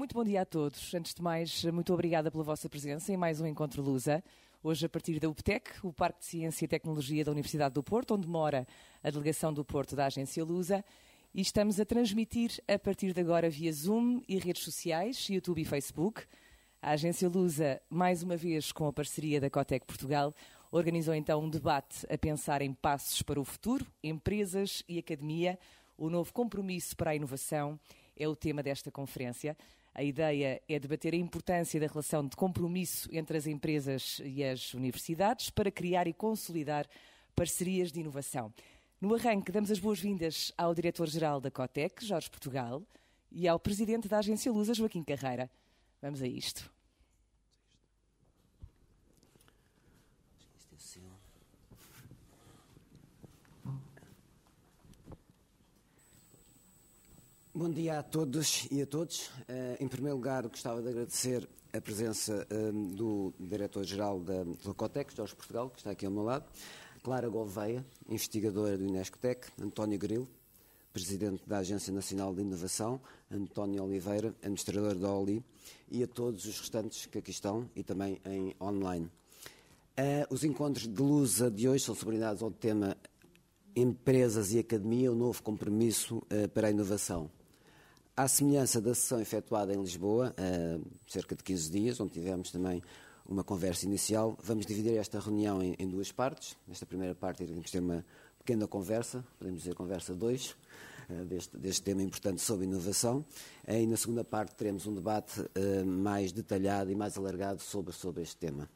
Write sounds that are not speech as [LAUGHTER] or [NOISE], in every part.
Muito bom dia a todos. Antes de mais, muito obrigada pela vossa presença em mais um Encontro Lusa. Hoje, a partir da UPTEC, o Parque de Ciência e Tecnologia da Universidade do Porto, onde mora a delegação do Porto da Agência Lusa. E estamos a transmitir a partir de agora via Zoom e redes sociais, YouTube e Facebook. A Agência Lusa, mais uma vez com a parceria da Cotec Portugal, organizou então um debate a pensar em passos para o futuro, empresas e academia, o novo compromisso para a inovação é o tema desta conferência. A ideia é debater a importância da relação de compromisso entre as empresas e as universidades para criar e consolidar parcerias de inovação. No arranque, damos as boas-vindas ao diretor-geral da Cotec, Jorge Portugal, e ao presidente da Agência Lusa, Joaquim Carreira. Vamos a isto. Bom dia a todos e a todos. Uh, em primeiro lugar, gostava de agradecer a presença uh, do Diretor-Geral da, da Cotec, Jorge Portugal, que está aqui ao meu lado, Clara Gouveia, investigadora do Inescotec, António Grilo, Presidente da Agência Nacional de Inovação, António Oliveira, administrador da OLI, e a todos os restantes que aqui estão e também em online. Uh, os encontros de Lusa de hoje são subordinados ao tema Empresas e Academia, o novo compromisso para a inovação. À semelhança da sessão efetuada em Lisboa, há cerca de 15 dias, onde tivemos também uma conversa inicial, vamos dividir esta reunião em, em duas partes. Nesta primeira parte iremos ter uma pequena conversa, podemos dizer conversa 2, eh, deste, deste, tema importante sobre inovação. E na segunda parte teremos um debate uh, mais detalhado e mais alargado sobre, sobre este tema.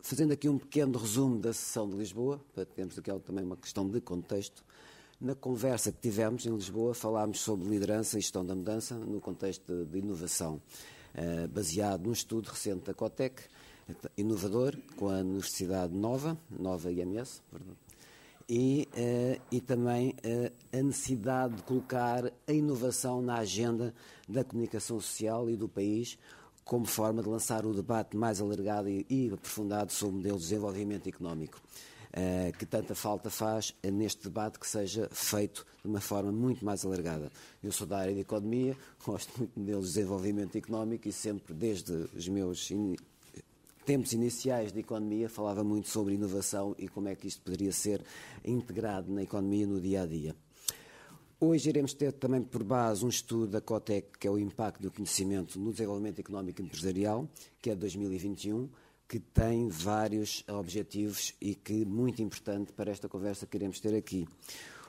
Fazendo aqui um pequeno resumo da sessão de Lisboa, para termos aqui também uma questão de contexto. Na conversa que tivemos em Lisboa, falámos sobre liderança e gestão da mudança no contexto de, inovação, uh, baseado num estudo recente da Cotec, inovador, com a Universidade Nova, Nova IMS, e, uh, e também uh, a necessidade de colocar a inovação na agenda da comunicação social e do país, como forma de lançar o debate mais alargado e aprofundado sobre o modelo de desenvolvimento económico. Eh, que tanta falta faz neste debate que seja feito de uma forma muito mais alargada. Eu sou da área de economia, [LAUGHS] gosto muito de desenvolvimento económico e sempre, desde os meus in... tempos iniciais de economia, falava muito sobre inovação e como é que isto poderia ser integrado na economia no dia a dia. Hoje iremos ter também por base um estudo da COTEC, que é o impacto do conhecimento no desenvolvimento económico e empresarial, que é de 2021, que tem vários objetivos e que muito importante para esta conversa que iremos ter aqui.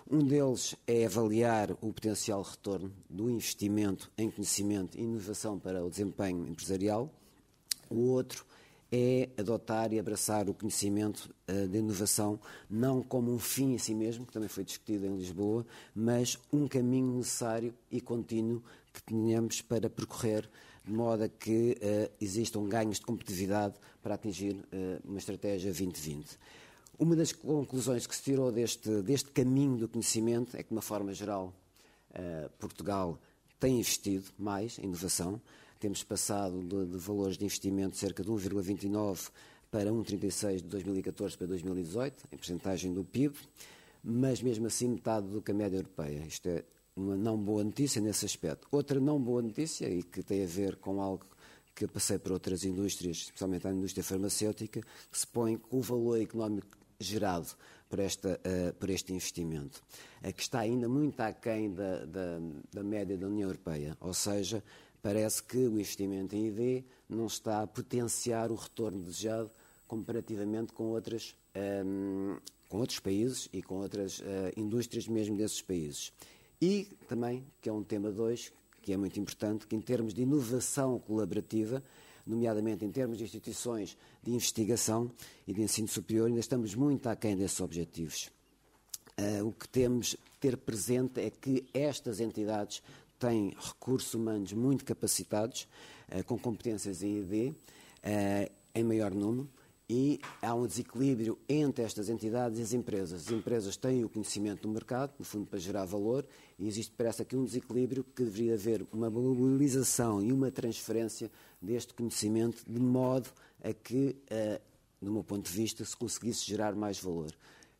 Um deles é avaliar o potencial retorno do investimento em conhecimento e inovação para o desempenho empresarial. O outro é adotar e abraçar o conhecimento uh, de inovação não como um fim em si mesmo, que também foi discutido em Lisboa, mas um caminho necessário e contínuo que tenhamos para percorrer de modo a que uh, existam ganhos de competitividade para atingir uh, uma estratégia 2020. Uma das conclusões que se tirou deste, deste caminho do conhecimento é que, de uma forma geral, uh, Portugal tem investido mais em inovação. Temos passado de, de valores de investimento cerca de 1,29 para 1,36 de 2014 para 2018, em percentagem do PIB, mas mesmo assim metade do que a média europeia. Isto é uma não boa notícia nesse aspecto. Outra não boa notícia, e que tem a ver com algo que passei por outras indústrias, especialmente a indústria farmacêutica, que se põe com o valor económico gerado por, esta, uh, por este investimento, uh, que está ainda muito aquém da, da, da média da União Europeia. Ou seja, parece que o investimento em ID não está a potenciar o retorno desejado comparativamente com outras um, ehm, com outros países e com outras uh, indústrias mesmo desses países. E também, que é um tema 2, que é muito importante, que em termos de inovação colaborativa, nomeadamente em termos de instituições de investigação e de ensino superior, ainda estamos muito aquém desses objetivos. Uh, o que temos ter presente é que estas entidades têm recursos humanos muito capacitados, uh, com competências em ID, uh, eh, em maior número, e há um desequilíbrio entre estas entidades e as empresas. As empresas têm o conhecimento do mercado, no fundo, para gerar valor, e existe, parece aqui, um desequilíbrio que deveria haver uma mobilização e uma transferência deste conhecimento de modo a que, uh, do meu ponto de vista, se conseguisse gerar mais valor.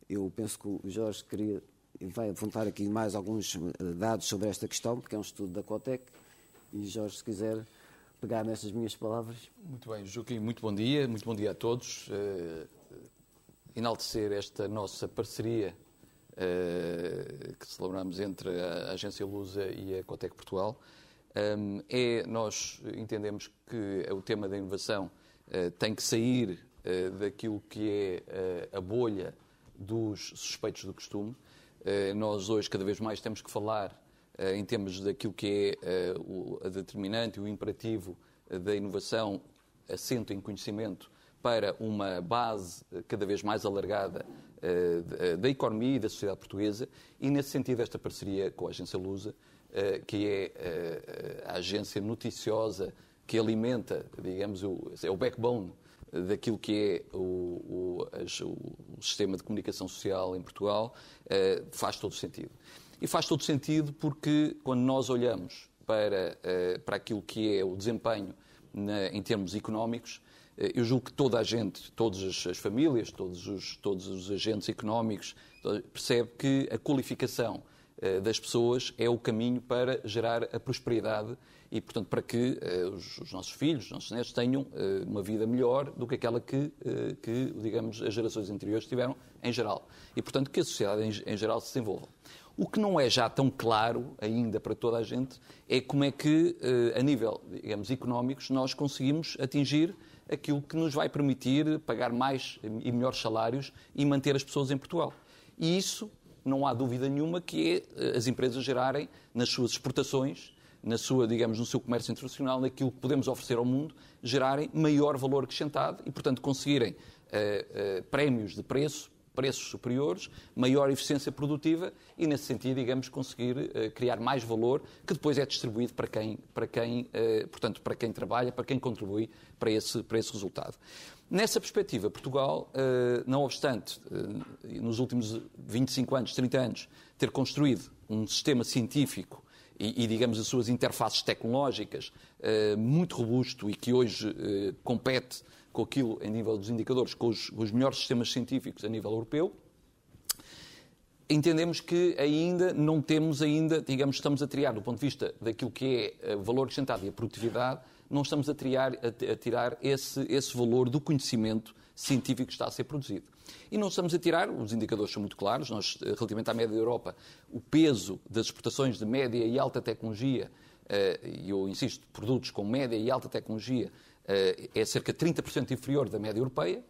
Eu penso que o Jorge queria vai apontar aqui mais alguns eh, dados sobre esta questão, porque é um estudo da Cotec, e Jorge, se quiser pegar nestas minhas palavras. Muito bem, Joaquim, muito bom dia, muito bom dia a todos. Uh, enaltecer esta nossa parceria uh, que celebramos entre a Agência Lusa e a Cotec Portugal. Um, é, nós entendemos que o tema da inovação uh, tem que sair daquilo que é a bolha dos suspeitos do costume. nós hoje cada vez mais temos que falar em termos daquilo que é o, a determinante e o imperativo da inovação assento em conhecimento para uma base cada vez mais alargada da economia e da sociedade portuguesa e nesse sentido esta parceria com a agência Lusa eh, que é eh, a agência noticiosa que alimenta, digamos, o, é o backbone daquilo que é o, o, o, sistema de comunicação social em Portugal, eh, faz todo sentido. E faz todo sentido porque quando nós olhamos para, para aquilo que é o desempenho na, em termos económicos, eu julgo que toda a gente, todas as famílias, todos os, todos os agentes económicos, percebe que a qualificação eh, das pessoas é o caminho para gerar a prosperidade e, portanto, para que os, os, nossos filhos, os nossos netos tenham uma vida melhor do que aquela que, que, digamos, as gerações anteriores tiveram em geral. E, portanto, que a sociedade em, geral se desenvolva. O que não é já tão claro ainda para toda a gente é como é que, a nível, digamos, económicos, nós conseguimos atingir aquilo que nos vai permitir pagar mais e melhores salários e manter as pessoas em Portugal. E isso não há dúvida nenhuma que é eh, as empresas gerarem nas suas exportações, na sua, digamos, no seu comércio internacional, naquilo que podemos oferecer ao mundo, gerarem maior valor acrescentado e, portanto, conseguirem uh, uh, prémios de preço, preços superiores, maior eficiência produtiva e, nesse sentido, digamos, conseguir uh, criar mais valor que depois é distribuído para quem, para quem, portanto, para quem trabalha, para quem contribui para esse, para esse resultado. Nessa perspectiva, Portugal, eh, não obstante, nos últimos 25 anos, 30 anos, ter construído um sistema científico e, e, digamos, as suas interfaces tecnológicas muito robusto e que hoje compete com aquilo, em nível dos indicadores, com os, os melhores sistemas científicos a nível europeu, entendemos que ainda não temos ainda, digamos, estamos a triar do ponto de vista daquilo que é valor acrescentado e a produtividade, não estamos a, triar, a, tirar esse, esse valor do conhecimento científico que está a ser produzido. E não estamos a tirar, os indicadores são muito claros, nós, eh, relativamente à média da Europa, o peso das exportações de média e alta tecnologia, eh, e eu insisto, produtos com média e alta tecnologia, eh, é cerca de 30% inferior da média europeia,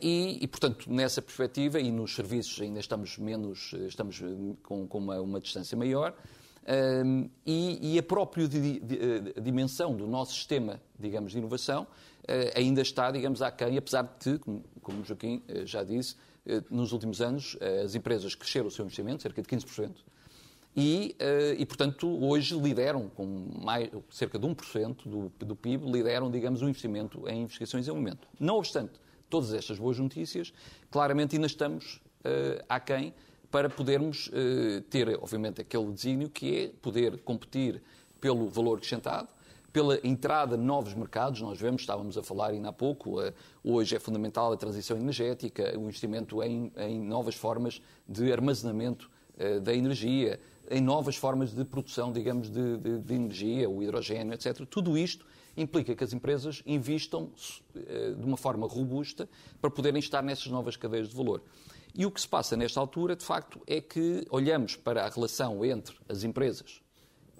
e, e, portanto, nessa perspectiva, e nos serviços ainda estamos menos, estamos com, com uma, uma distância maior, e, e, a própria di, di, eh, dimensão do nosso sistema, digamos, de inovação ainda está, digamos, aquém, apesar de, como, como Joaquim já disse, nos últimos anos as empresas cresceram o seu investimento, cerca de 15%, e, e portanto, hoje lideram, com mais, cerca de 1% do, do PIB, lideram, digamos, o investimento em investigação e desenvolvimento. Não obstante todas estas boas notícias, claramente ainda estamos aquém para podermos uh, ter, obviamente, aquele desígnio que é poder competir pelo valor acrescentado, pela entrada de novos mercados. Nós vemos, estávamos a falar ainda há pouco, uh, hoje é fundamental a transição energética, o investimento em, em novas formas de armazenamento uh, da energia, em novas formas de produção, digamos, de, de, de, energia, o hidrogênio, etc. Tudo isto implica que as empresas invistam de uma forma robusta para poderem estar nessas novas cadeias de valor. E o que se passa nesta altura, de facto, é que olhamos para a relação entre as empresas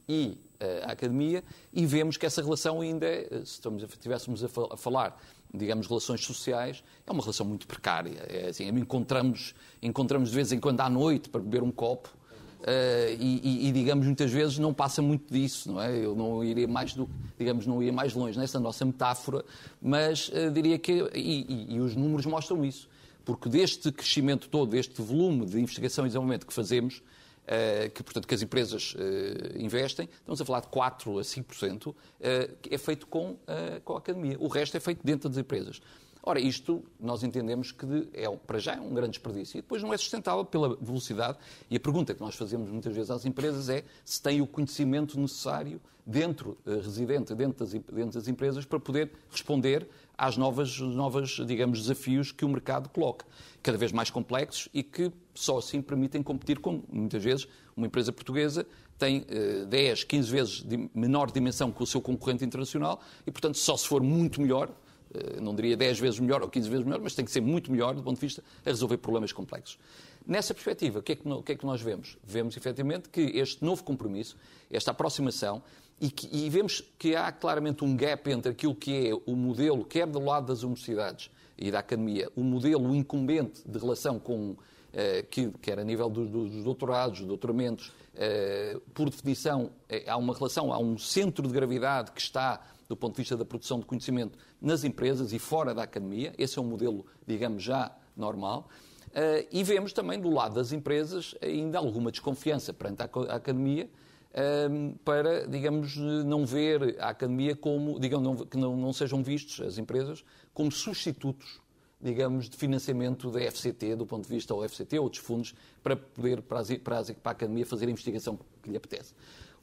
e uh, a academia e vemos que essa relação ainda, é, se estivéssemos a, a, falar, digamos, relações sociais, é uma relação muito precária. É assim, encontramos, encontramos de vez em quando à noite para beber um copo Uh, e, e, e, digamos muitas vezes não passa muito disso, não é? Eu não iria mais do, digamos não iria mais longe nessa nossa metáfora, mas uh, diria que e, e, os números mostram isso porque deste crescimento todo, deste volume de investigação e desenvolvimento que fazemos, eh, que, portanto, que as empresas investem, estamos a falar de 4% a 5%, eh, é feito com, com a academia. O resto é feito dentro das empresas. Ora, isto nós entendemos que é, para já é um grande desperdício e depois não é sustentável pela velocidade. E a pergunta que nós fazemos muitas vezes às empresas é se têm o conhecimento necessário dentro, eh, residente dentro das, dentro das empresas, para poder responder às novas, novas, digamos, desafios que o mercado coloca, cada vez mais complexos e que só assim permitem competir com, muitas vezes, uma empresa portuguesa tem uh, 10, 15 vezes menor dimensão que o seu concorrente internacional e, portanto, só se for muito melhor, não diria 10 vezes melhor ou 15 vezes melhor, mas tem que ser muito melhor do ponto de vista a resolver problemas complexos. Nessa perspectiva, o que, é que, o que é que nós vemos? Vemos, efetivamente, que este novo compromisso, esta aproximação, e, que, e, vemos que há claramente um gap entre aquilo que é o modelo, quer do lado das universidades e da academia, o modelo incumbente de relação com, eh, que, quer a nível dos, dos doutorados, doutoramentos, eh, por definição, eh, há uma relação, há um centro de gravidade que está, do ponto de vista da produção de conhecimento, nas empresas e fora da academia. Esse é um modelo, digamos, já normal. Uh, e vemos também do lado das empresas ainda alguma desconfiança perante a academia, Ehm, para, digamos, não ver a academia como, digamos, que não, não sejam vistos as empresas como substitutos, digamos, de financiamento da FCT, do ponto de vista ou FCT ou outros fundos, para poder, para, as, para a academia fazer a investigação que lhe apetece.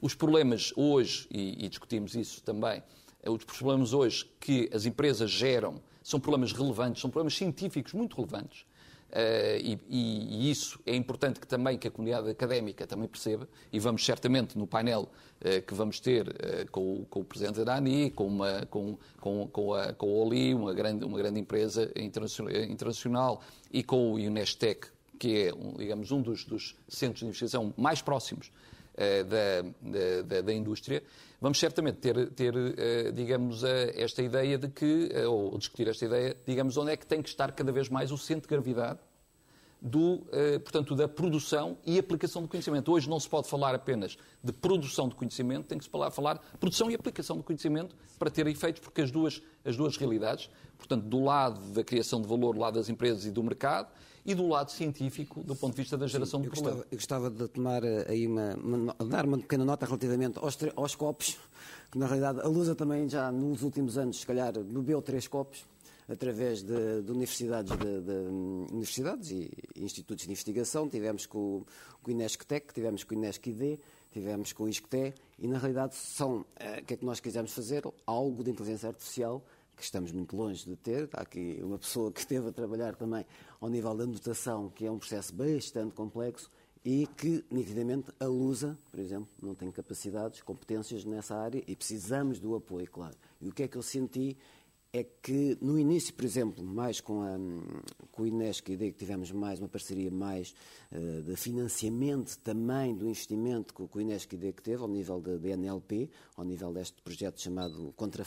Os problemas hoje, e, e discutimos isso também, os problemas hoje que as empresas geram são problemas relevantes, são problemas científicos muito relevantes, Uh, e, e, isso é importante que também que a comunidade académica também perceba, e vamos certamente no painel uh, que vamos ter uh, com, com, o Presidente da ANI, com, uma, com, com, com, a, com a OLI, uma grande, uma grande empresa internacional, e com o Unestec, que é, digamos, um dos, dos, centros de investigação mais próximos da, da, da, indústria, vamos certamente ter, ter digamos, esta ideia de que, ou discutir esta ideia, digamos, onde é que tem que estar cada vez mais o centro de gravidade do, portanto, da produção e aplicação do conhecimento. Hoje não se pode falar apenas de produção de conhecimento, tem que se falar, falar produção e aplicação do conhecimento para ter efeitos, porque as duas, as duas realidades, portanto, do lado da criação de valor, do lado das empresas e do mercado, e do lado científico, do ponto de vista da geração Sim, de problema. eu gostava de tomar eh, aí uma, uma, dar uma pequena nota relativamente aos, aos copos, que na realidade a Lusa também já nos últimos anos, se calhar, bebeu três copos através de, de universidades, de, de, universidades e institutos de investigação. Tivemos com, com o INESC-TEC, tivemos com o INESC-ID, tivemos com o ISCTE e na realidade são, eh, o que é que nós quisemos fazer? Algo de inteligência artificial que estamos muito longe de ter. Há aqui uma pessoa que esteve a trabalhar também ao nível da notação, que é um processo bastante complexo e que, nitidamente, a Lusa, por exemplo, não tem capacidades, competências nessa área e precisamos do apoio, claro. E o que é que eu senti é que no início, por exemplo, mais com, a, com o Inesc, a ideia que tivemos mais uma parceria mais uh, de financiamento também do investimento que, o Inesc ideia que teve ao nível da NLP, ao nível deste projeto chamado Contra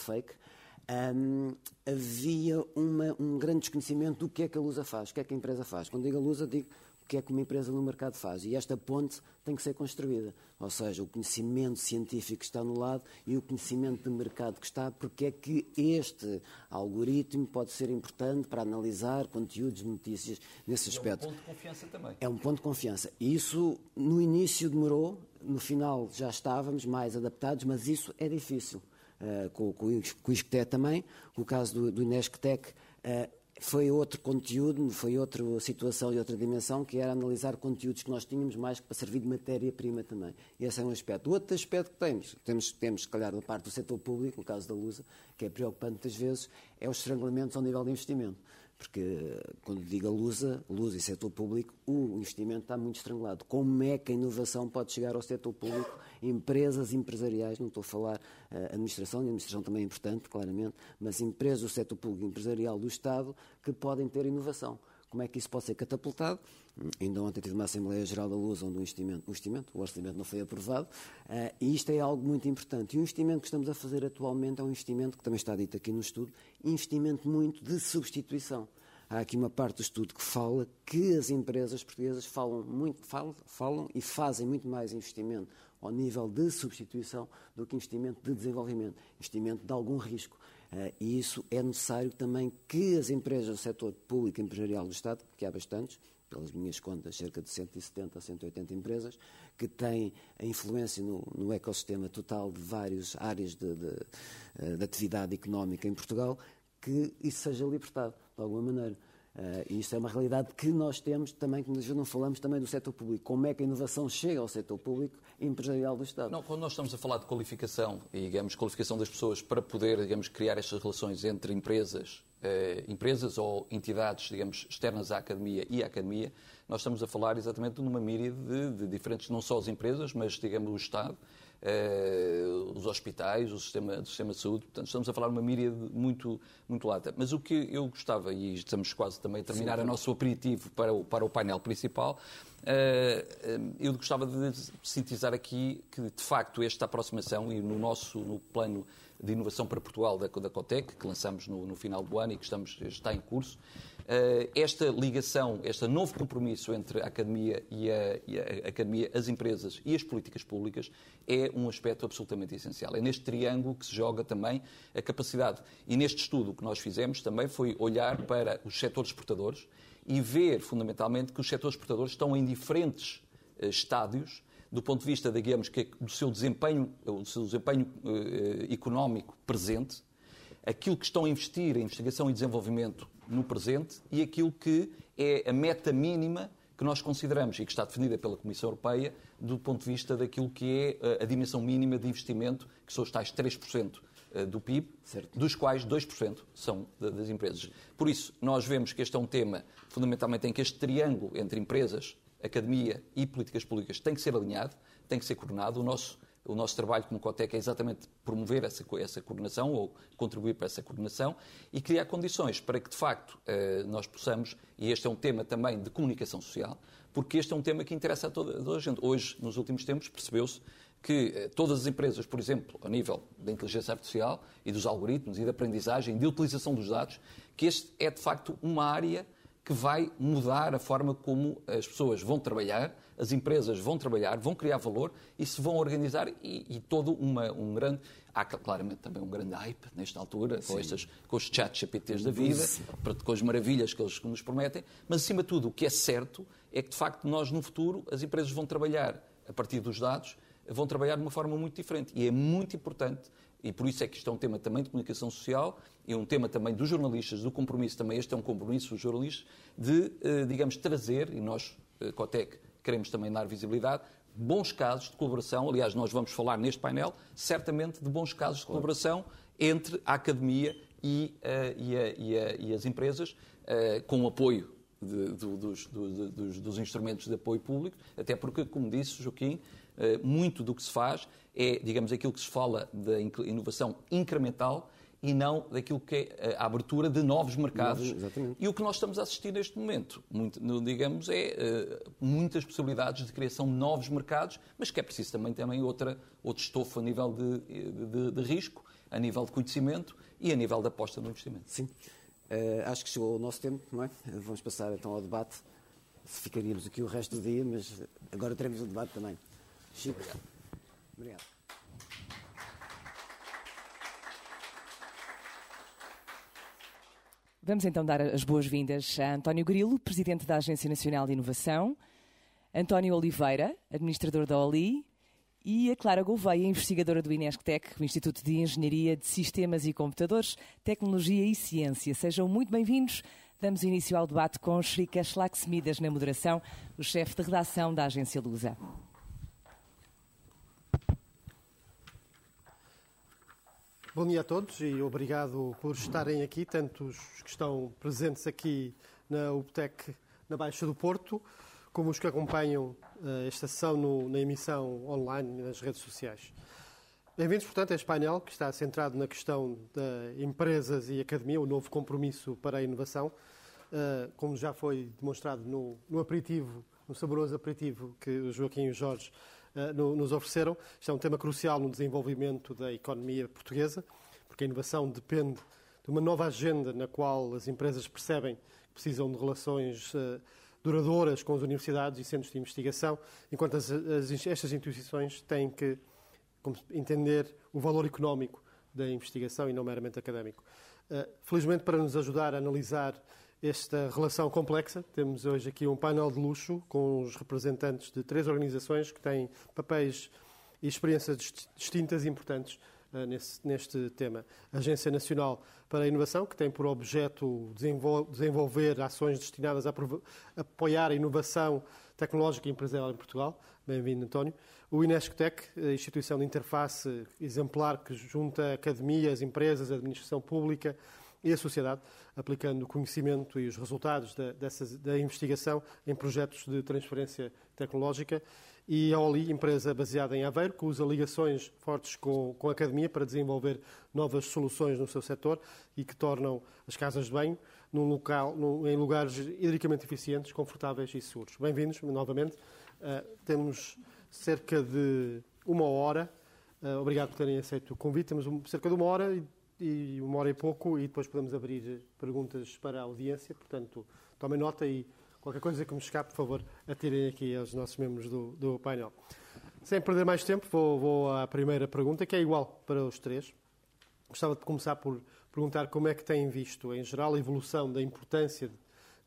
Havia uma, um grande desconhecimento do que é que a Lusa faz, o que é que a empresa faz. Quando digo a Lusa, digo o que é que uma empresa no mercado faz. E esta ponte tem que ser construída. Ou seja, o conhecimento científico que está no lado e o conhecimento de mercado que está, porque é que este algoritmo pode ser importante para analisar conteúdos, notícias nesse aspecto. É um ponto de confiança também. É um ponto de confiança. E isso, no início demorou, no final já estávamos mais adaptados, mas isso é difícil. Com, com, com o ISCTE também, o caso do, do INESCTEC, uh, foi outro conteúdo, foi outra situação e outra dimensão, que era analisar conteúdos que nós tínhamos mais para servir de matéria-prima também. E esse é um aspecto. O outro aspecto que temos, temos, temos, se calhar, da parte do setor público, no caso da Lusa, que é preocupante muitas vezes, é os estrangulamentos ao nível de investimento porque quando digo a Lusa, Lusa e setor público, o investimento está muito estrangulado. Como é que a inovação pode chegar ao setor público? Empresas empresariais, não estou a falar uh, administração, e administração também é importante, claramente, mas empresas do setor público empresarial do Estado que podem ter inovação. Como é que isso pode ser catapultado? Ainda ontem tive uma Assembleia Geral da Luz onde o investimento, o, investimento, o orçamento não foi aprovado, uh, e isto é algo muito importante. E o investimento que estamos a fazer atualmente é um investimento, que também está dito aqui no estudo, investimento muito de substituição. Há aqui uma parte do estudo que fala que as empresas portuguesas falam, muito, falam, falam e fazem muito mais investimento ao nível de substituição do que investimento de desenvolvimento, investimento de algum risco. Uh, e isso é necessário também que as empresas do setor público empresarial do Estado, que há bastantes, pelas minhas contas, cerca de 170 a 180 empresas, que têm a influência no, no ecossistema total de várias áreas de, de, eh, de, atividade económica em Portugal, que isso seja libertado, de alguma maneira. Uh, e é uma realidade que nós temos também, que vezes não falamos também do setor público. Como é que a inovação chega ao setor público empresarial do Estado? Não, quando nós estamos a falar de qualificação e, digamos, qualificação das pessoas para poder, digamos, criar estas relações entre empresas, uh, empresas ou entidades, digamos, externas à academia e à academia, nós estamos a falar exatamente numa míria de, de diferentes, não só as empresas, mas, digamos, o Estado, os hospitais, o sistema, o sistema de saúde. Portanto, estamos a falar de uma míriade muito, muito lata. Mas o que eu gostava, e estamos quase também a terminar o nosso aperitivo para o, para o painel principal, uh, eu gostava de sintetizar aqui que, de facto, esta aproximação e no nosso no plano de inovação para Portugal da, da COTEC, que lançamos no, no final do ano e que estamos, está em curso, eh, esta ligação, este novo compromisso entre a academia e a, e a, academia, as empresas e as políticas públicas é um aspecto absolutamente essencial. É neste triângulo que se joga também a capacidade. E neste estudo que nós fizemos também foi olhar para os setores exportadores e ver, fundamentalmente, que os setores exportadores estão em diferentes uh, estádios do ponto de vista, digamos, que do seu desempenho, do seu desempenho uh, económico presente, aquilo que estão a investir em investigação e desenvolvimento no presente e aquilo que é a meta mínima que nós consideramos e que está definida pela Comissão Europeia do ponto de vista daquilo que é eh, a dimensão mínima de investimento, que são os tais 3% eh, do PIB, certo. dos quais 2% são das empresas. Por isso, nós vemos que este é um tema fundamentalmente em que este triângulo entre empresas, academia e políticas públicas tem que ser alinhado, tem que ser coordenado. O nosso o nosso trabalho como COTEC é exatamente promover essa, essa coordenação ou contribuir para essa coordenação e criar condições para que, de facto, eh, nós possamos, e este é um tema também de comunicação social, porque este é um tema que interessa a toda, a gente. Hoje, nos últimos tempos, percebeu-se que eh, todas as empresas, por exemplo, a nível da inteligência artificial e dos algoritmos e da aprendizagem, de utilização dos dados, que este é de facto uma área que vai mudar a forma como as pessoas vão trabalhar, as empresas vão trabalhar, vão criar valor e se vão organizar e, e todo uma, um grande... Há claramente também um grande hype nesta altura, com, estas, com os chats GPTs da vida, com as maravilhas que eles nos prometem, mas acima de tudo o que é certo é que de facto nós no futuro as empresas vão trabalhar a partir dos dados, vão trabalhar de uma forma muito diferente. E é muito importante e por isso é que isto é um tema também de comunicação social e um tema também dos jornalistas, do compromisso também, este é um compromisso dos jornalistas, de, eh, digamos, trazer, e nós, eh, Cotec, queremos também dar visibilidade, bons casos de colaboração. Aliás, nós vamos falar neste painel, certamente, de bons casos de colaboração entre a academia e, uh, e, a, e, a, e as empresas, uh, com o apoio de, do, dos, do, dos, dos, instrumentos de apoio público, até porque, como disse Joaquim, uh, muito do que se faz é, digamos, aquilo que se fala da inovação incremental e não daquilo que é eh, a abertura de novos mercados. Exatamente. E o que nós estamos a assistir neste momento, muito, digamos, é uh, muitas possibilidades de criação de novos mercados, mas que é preciso também, também outra, outro estofo a nível de, de, de risco, a nível de conhecimento e a nível da aposta no investimento. Sim. Uh, acho que chegou o nosso tempo, não é? Vamos passar então ao debate. Ficaríamos aqui o resto do dia, mas agora teremos o debate também. Chico. Obrigado. Obrigado. Vamos então dar as boas-vindas a António Grilo, Presidente da Agência Nacional de Inovação, António Oliveira, Administrador da OLI, e a Clara Gouveia, investigadora do INESCTEC, o Instituto de Engenharia de Sistemas e Computadores, Tecnologia e Ciência. Sejam muito bem-vindos. Damos início ao debate com Shrika Schlacksmidas na moderação, o chefe de redação da Agência Lusa. Bom dia a todos e obrigado por estarem aqui, tanto os que estão presentes aqui na UPTEC na Baixa do Porto, como os que acompanham uh, esta sessão no, na emissão online nas redes sociais. Bem-vindos, portanto, a este painel que está centrado na questão de empresas e academia, o novo compromisso para a inovação, uh, como já foi demonstrado no, no aperitivo, no saboroso aperitivo que o Joaquim e o Jorge eh, nos ofereceram. Isto é um tema crucial no desenvolvimento da economia portuguesa, porque a inovação depende de uma nova agenda na qual as empresas percebem que precisam de relações eh, duradouras com as universidades e centros de investigação, enquanto as, as, estas instituições têm que entender o valor económico da investigação e não meramente académico. Eh, felizmente, para nos ajudar a analisar esta relação complexa. Temos hoje aqui um painel de luxo com os representantes de três organizações que têm papéis e experiências distintas e importantes uh, nesse, neste tema. A Agência Nacional para a Inovação, que tem por objeto desenvolver ações destinadas a apoiar a inovação tecnológica e empresarial em Portugal. Bem-vindo, António. O Inescotec, a instituição de interface exemplar que junta academias, empresas, administração pública e a sociedade, aplicando o conhecimento e os resultados da, dessa, da investigação em projetos de transferência tecnológica. E a OLI, empresa baseada em Aveiro, que usa ligações fortes com, com a academia para desenvolver novas soluções no seu setor e que tornam as casas de banho num local, num, em lugares hidricamente eficientes, confortáveis e seguros. Bem-vindos novamente. Uh, temos cerca de uma hora. Uh, obrigado por terem aceito o convite. Temos um, cerca de uma hora e e uma hora e pouco, e depois podemos abrir perguntas para a audiência. Portanto, tomem nota e qualquer coisa que me escape, por favor, atirem aqui aos nossos membros do, do painel. Sem perder mais tempo, vou, vou à primeira pergunta, que é igual para os três. Gostava de começar por perguntar como é que têm visto, em geral, a evolução da importância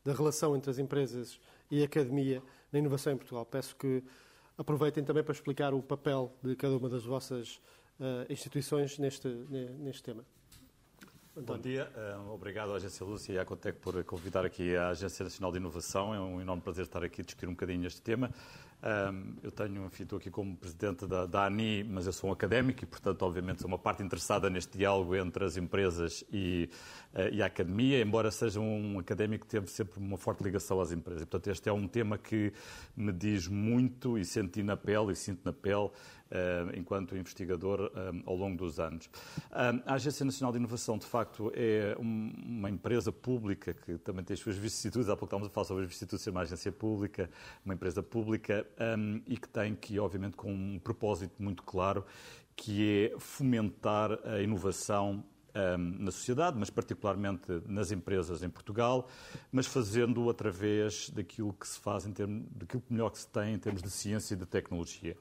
da relação entre as empresas e a academia na inovação em Portugal. Peço que aproveitem também para explicar o papel de cada uma das vossas uh, instituições neste, neste tema. Bom dia, uh, obrigado à Agência Lúcia e à Cotec por convidar aqui a Agência Nacional de Inovação. É um enorme prazer estar aqui a discutir um bocadinho este tema. Um, eu tenho, enfim, estou aqui como presidente da, da, ANI, mas eu sou um académico e, portanto, obviamente, sou uma parte interessada neste diálogo entre as empresas e, uh, e a academia, embora seja um académico que teve sempre uma forte ligação às empresas. Portanto, este é um tema que me diz muito e senti na pele e sinto na pele enquanto investigador um, ao longo dos anos. a Agência Nacional de Inovação, de facto, é um, uma empresa pública que também tem as suas [LAUGHS] vicissitudes. Há pouco estávamos a falar sobre as vicissitudes de ser uma agência pública, uma empresa pública e que tem que, obviamente, com um propósito muito claro, que é fomentar a inovação na sociedade, mas particularmente nas empresas em Portugal, mas fazendo-o através daquilo que se faz, em termos, daquilo melhor que se tem em termos de ciência e de tecnologia.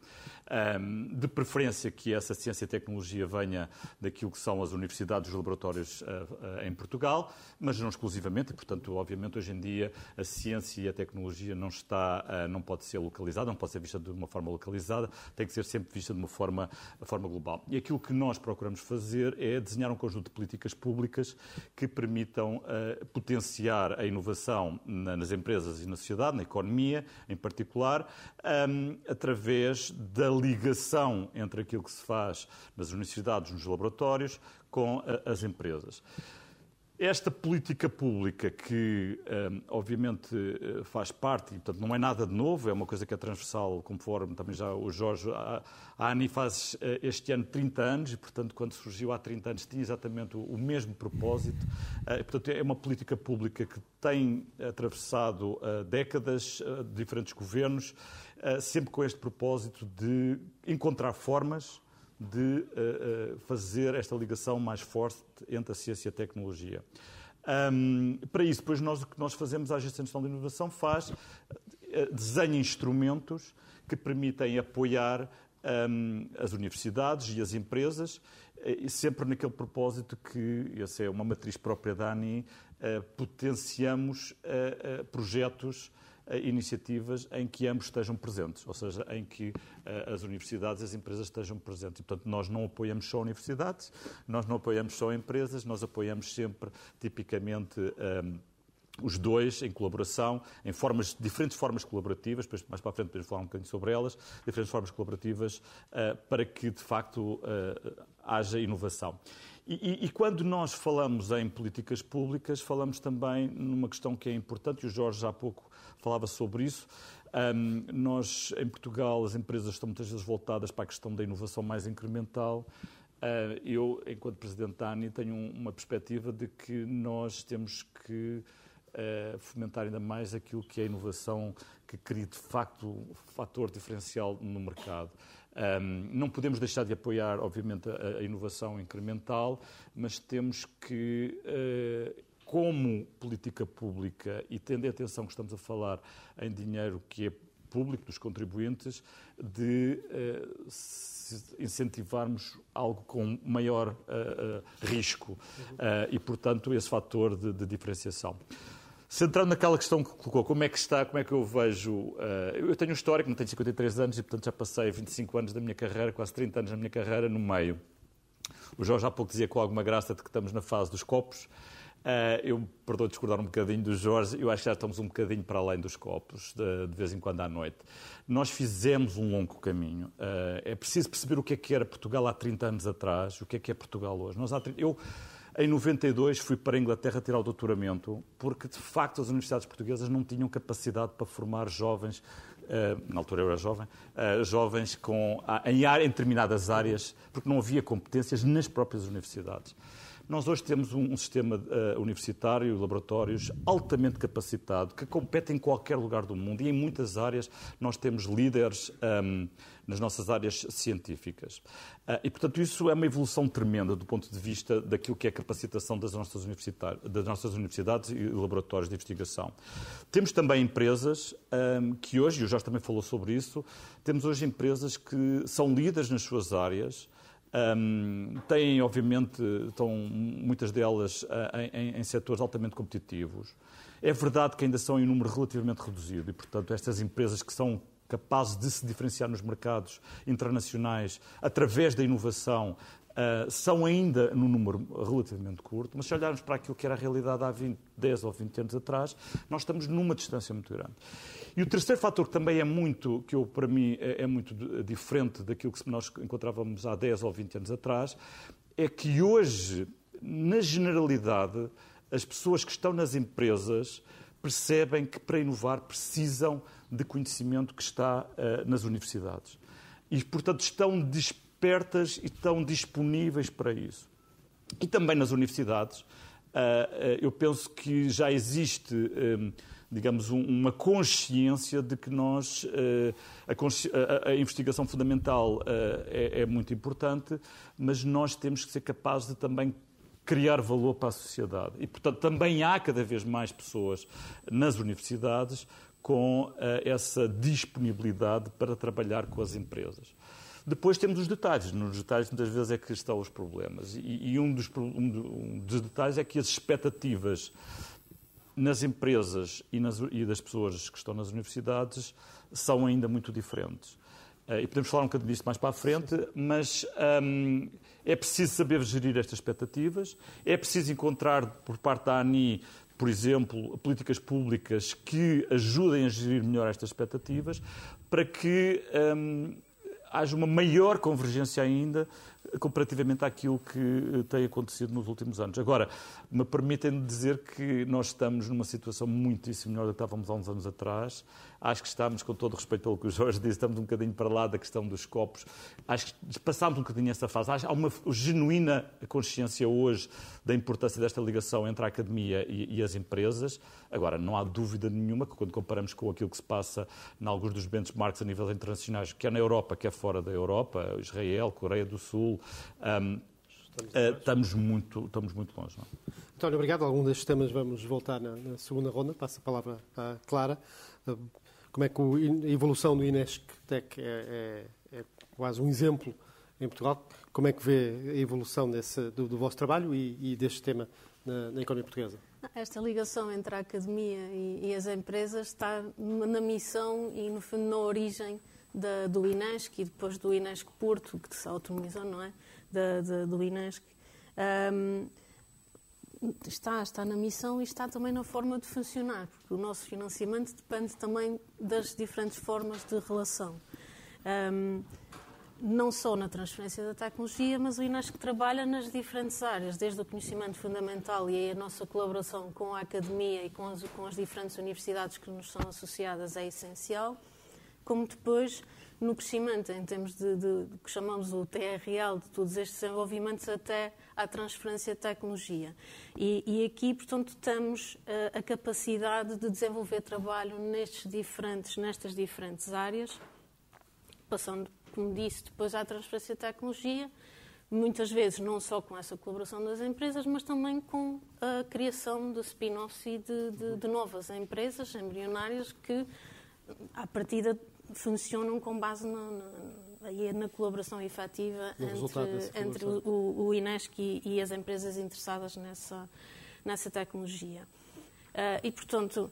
De preferência que essa ciência e tecnologia venha daquilo que são as universidades e os laboratórios uh, uh, em Portugal, mas não exclusivamente, e, portanto, obviamente, hoje em dia a ciência e a tecnologia não está, uh, não pode ser localizada, não pode ser vista de uma forma localizada, tem que ser sempre vista de uma forma, forma global. E aquilo que nós procuramos fazer é desenhar um conjunto de políticas públicas que permitam potenciar a inovação nas empresas e na sociedade, na economia em particular, através da ligação entre aquilo que se faz nas universidades, nos laboratórios, com as empresas. Esta política pública, que um, obviamente eh, faz parte, e portanto não é nada de novo, é uma coisa que é transversal, conforme também já o Jorge. A, ANI faz eh, este ano 30 anos, e portanto, quando surgiu há 30 anos, tinha exatamente o, mesmo propósito. Uh, portanto, é uma política pública que tem atravessado décadas diferentes governos, sempre com este propósito de encontrar formas de uh, fazer esta ligação mais forte entre a ciência e a tecnologia. Um, para isso, depois nós, o que nós fazemos, a Agência Nacional de Inovação faz, uh, desenha instrumentos que permitem apoiar um, as universidades e as empresas, e sempre naquele propósito que, essa é uma matriz própria da ANI, uh, potenciamos projetos iniciativas em que ambos estejam presentes, ou seja, em que uh, as universidades e as empresas estejam presentes. E, portanto, nós não apoiamos só universidades, nós não apoiamos só empresas, nós apoiamos sempre, tipicamente, um, ehm, os dois em colaboração, em formas, diferentes formas colaborativas, depois mais para a frente podemos falar um bocadinho sobre elas, diferentes formas colaborativas uh, para que, de facto, uh, haja inovação. E, e, e, quando nós falamos em políticas públicas, falamos também numa questão que é importante, e o Jorge já há pouco falava sobre isso. Um, nós, em Portugal, as empresas estão muitas vezes voltadas para a questão da inovação mais incremental. Uh, eu, enquanto Presidente da ANI, tenho uma perspectiva de que nós temos que uh, fomentar ainda mais aquilo que é a inovação que cria, de facto, um fator diferencial no mercado. Um, não podemos deixar de apoiar, obviamente, a, a inovação incremental, mas temos que uh, como política pública e tendo em atenção que estamos a falar em dinheiro que é público dos contribuintes, de uh, incentivarmos algo com maior uh, uh, risco e, portanto, esse fator de, de, diferenciação. Centrando naquela questão que colocou, como é que está, como é que eu vejo. eu tenho um histórico, não tenho 53 anos e, portanto, já passei 25 anos da minha carreira, quase 30 anos da minha carreira no meio O Jorge há pouco dizia com alguma graça de que estamos na fase dos copos. Uh, eu, perdão discordar um bocadinho do Jorge, eu acho que já estamos um bocadinho para além dos copos, de, de vez em quando à noite. Nós fizemos um longo caminho. Uh, é preciso perceber o que é que era Portugal há 30 anos atrás, o que é que é Portugal hoje. Nós, há 30, eu, em 92, fui para a Inglaterra tirar o doutoramento, porque, de facto, as universidades portuguesas não tinham capacidade para formar jovens Uh, na altura eu era jovem, jovens com, em, em determinadas áreas, porque não havia competências nas próprias universidades. Nós hoje temos um, um sistema uh, universitário, laboratórios altamente capacitado, que compete em qualquer lugar do mundo e em muitas áreas nós temos líderes um, nas nossas áreas científicas. Uh, e, portanto, isso é uma evolução tremenda do ponto de vista daquilo que é a capacitação das nossas, das nossas universidades e laboratórios de investigação. Temos também empresas um, que hoje, e o Jorge também falou sobre isso, temos hoje empresas que são líderes nas suas áreas, um, têm, obviamente, estão muitas delas uh, em, em, setores altamente competitivos. É verdade que ainda são em número relativamente reduzido e, portanto, estas empresas que são capazes de se diferenciar nos mercados internacionais através da inovação Uh, são ainda num número relativamente curto, mas se olharmos para aquilo que era a realidade há 20, 10 ou 20 anos atrás, nós estamos numa distância muito grande. E o terceiro fator que também é muito, que eu, para mim é, é muito diferente daquilo que nós encontrávamos há 10 ou 20 anos atrás, é que hoje, na generalidade, as pessoas que estão nas empresas percebem que para inovar precisam de conhecimento que está uh, nas universidades. E, portanto, estão e estão disponíveis para isso. E também nas universidades, uh, uh, eu penso que já existe digamos, um, uma consciência de que nós, eh, a, investigação fundamental é, é muito importante, mas nós temos que ser capazes de também criar valor para a sociedade. E, portanto, também há cada vez mais pessoas nas universidades com essa disponibilidade para trabalhar com as empresas. Depois temos os detalhes. Nos detalhes, muitas vezes, é que estão os problemas. E, e um, dos, um, dos, detalhes é que as expectativas nas empresas e, nas, e, das pessoas que estão nas universidades são ainda muito diferentes. Uh, e podemos falar um bocadinho disto mais para a frente, mas um, é preciso saber gerir estas expectativas, é preciso encontrar por parte da ANI, por exemplo, políticas públicas que ajudem a gerir melhor estas expectativas, para que um, haja uma maior convergência ainda comparativamente àquilo que eh, tem acontecido nos últimos anos. Agora, me permitem dizer que nós estamos numa situação muitíssimo melhor do que estávamos há uns anos atrás. Acho que estamos, com todo respeito pelo que o Jorge disse, estamos um bocadinho para lá da questão dos copos. Acho que passámos um bocadinho essa fase. Há uma genuína consciência hoje da importância desta ligação entre a academia e, e as empresas. Agora, não há dúvida nenhuma que quando comparamos com aquilo que se passa em alguns dos benchmarks a nível internacionais, quer na Europa, quer fora da Europa, Israel, Coreia do Sul, um, Uh, estamos, muito, estamos muito longe. Não? É? António, obrigado. Algum destes temas vamos voltar na, na segunda ronda. Passo a palavra à Clara. Uh, como é que o, a evolução do Inesc Tech é, é, é, quase um exemplo em Portugal? Como é que vê a evolução desse, do, do, vosso trabalho e, e deste tema na, na, economia portuguesa? Esta ligação entre a academia e, e as empresas está na missão e, no fundo, na origem da, do INESC e depois do INESC Porto, que se autonomizou, não é? Da, da, do INESC. Um, está, está na missão e está também na forma de funcionar, porque o nosso financiamento depende também das diferentes formas de relação. Um, não só na transferência da tecnologia, mas o INESC trabalha nas diferentes áreas, desde o conhecimento fundamental e a nossa colaboração com a academia e com as, com as diferentes universidades que nos são associadas é essencial como depois no crescimento em termos de, de, de que chamamos o TRL, de todos estes desenvolvimentos até à transferência de tecnologia. E, e aqui, portanto, temos uh, a capacidade de desenvolver trabalho nestes diferentes, nestas diferentes áreas, passando, como disse, depois à transferência de tecnologia, muitas vezes não só com essa colaboração das empresas, mas também com a criação de spin-offs e de, de novas empresas embrionárias que, à partida, funcionam com base na, na, na colaboração efetiva entre, entre o, o INESC e, e, as empresas interessadas nessa, nessa tecnologia. Uh, e, portanto,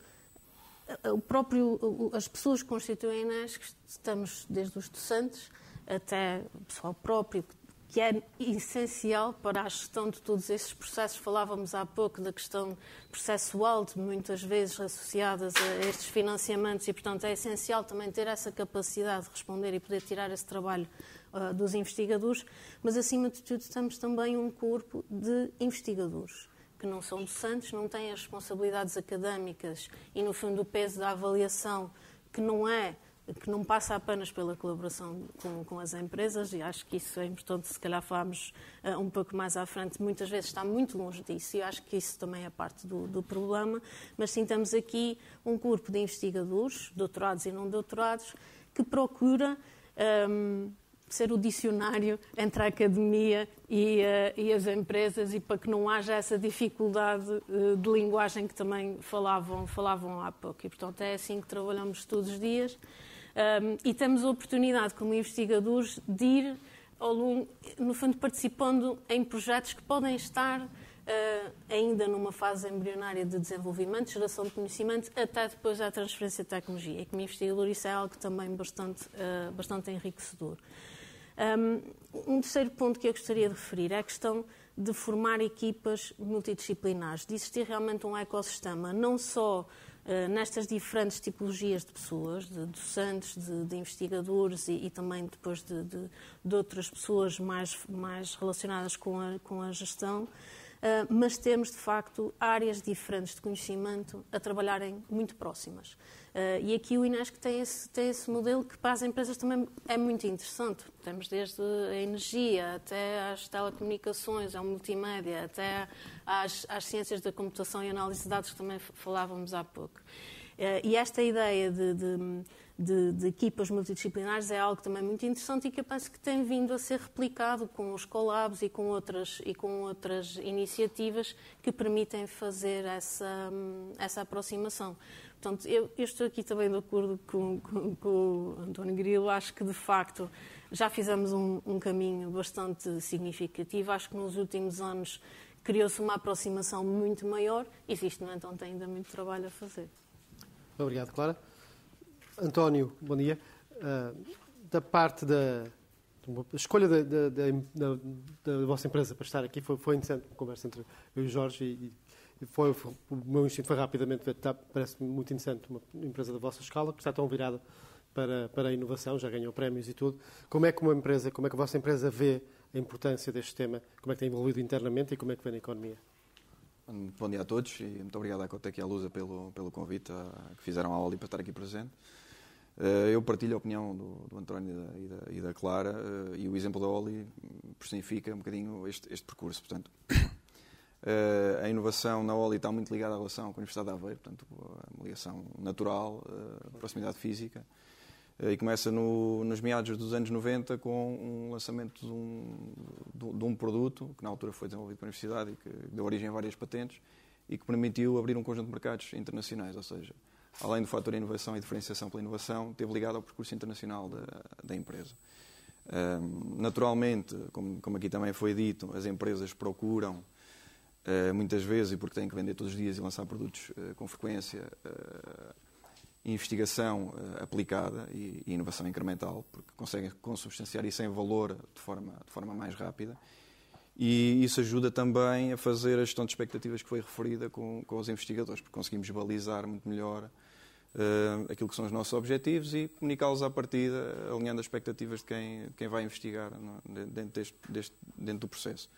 o próprio, as pessoas que constituem a INESC, estamos desde os docentes até o pessoal próprio que é essencial para a gestão de todos esses processos. Falávamos há pouco da questão processual, de muitas vezes associadas a estes financiamentos, e, portanto, é essencial também ter essa capacidade de responder e poder tirar esse trabalho uh, dos investigadores, mas, acima de tudo, temos também um corpo de investigadores que não são docentes, não têm as responsabilidades académicas e, no fundo, o peso da avaliação, que não é que não passa apenas pela colaboração com, com, as empresas, e acho que isso é importante, se calhar falarmos uh, um pouco mais à frente, muitas vezes está muito longe disso, e acho que isso também é parte do, do problema, mas sim temos aqui um corpo de investigadores, doutorados e não doutorados, que procura um, ser o dicionário entre a academia e, uh, e, as empresas e para que não haja essa dificuldade uh, de linguagem que também falavam, falavam há pouco. E, portanto, é assim que trabalhamos todos os dias. Um, e temos a oportunidade, como investigadores, de ir, longo, no fundo, participando em projetos que podem estar uh, ainda numa fase embrionária de desenvolvimento, geração de conhecimento, até depois da transferência de tecnologia. E como investigador, isso é algo também bastante, uh, bastante enriquecedor. Um, um terceiro ponto que eu gostaria de referir é a questão de formar equipas multidisciplinares, de existir realmente um ecossistema, não só nestas diferentes tipologias de pessoas, de docentes, de, de investigadores e, e, também depois de, de, de, outras pessoas mais, mais relacionadas com a, com a gestão, Uh, mas temos, de facto, áreas diferentes de conhecimento a trabalharem muito próximas. Uh, e aqui o Inesc tem esse, tem esse modelo que para as empresas também é muito interessante. Temos desde a energia até às telecomunicações, ao multimédia, até às, às ciências da computação e análise de dados que também falávamos há pouco. Uh, e esta ideia de, de de, de, equipas multidisciplinares é algo também muito interessante e que eu penso que tem vindo a ser replicado com os collabs e com outras, e com outras iniciativas que permitem fazer essa, essa aproximação. Portanto, eu, eu estou aqui também de acordo com, com, com, o António Grilo. Acho que, de facto, já fizemos um, um caminho bastante significativo. Acho que nos últimos anos criou-se uma aproximação muito maior. Existe, no entanto, ainda muito trabalho a fazer. Obrigado, Clara. António, bom dia. Uh, da parte da escolha da, da, da, da, vossa empresa para estar aqui foi, foi interessante, uma conversa entre eu e o Jorge e, e foi, foi, o meu instinto foi rapidamente ver, tá, parece muito interessante uma empresa da vossa escala que está tão virada para, para a inovação, já ganhou prémios e tudo. Como é que uma empresa, como é que a vossa empresa vê a importância deste tema, como é que tem evoluído internamente e como é que vê na economia? Bom dia a todos e muito obrigado à Cotec e à Lusa pelo, pelo convite a, que fizeram à Oli para estar aqui presente. Eh, eu partilho a opinião do, do António e da, e da, Clara eh, e o exemplo da Oli personifica um bocadinho este, este percurso. Portanto, [COUGHS] eh, a inovação na Oli está muito ligada à relação com a Universidade de Aveiro, portanto, uma ligação natural, proximidade física. E começa no, nos meados dos anos 90 com um lançamento de um, de um produto que na altura foi desenvolvido pela Universidade e que deu origem a várias patentes e que permitiu abrir um conjunto de mercados internacionais, ou seja, além do fator inovação e diferenciação pela inovação, esteve ligado ao percurso internacional da, da empresa. Um, naturalmente, como, como, aqui também foi dito, as empresas procuram uh, muitas vezes, e porque têm que vender todos os dias e lançar produtos uh, com frequência, uh, investigação aplicada e, e, inovação incremental, porque conseguem consubstanciar isso em valor de forma, de forma mais rápida. E isso ajuda também a fazer a gestão de expectativas que foi referida com, com os investigadores, porque conseguimos balizar muito melhor uh, aquilo que são os nossos objetivos e comunicá-los à partida, alinhando as expectativas de quem, quem vai investigar no, dentro, deste, deste, dentro do processo.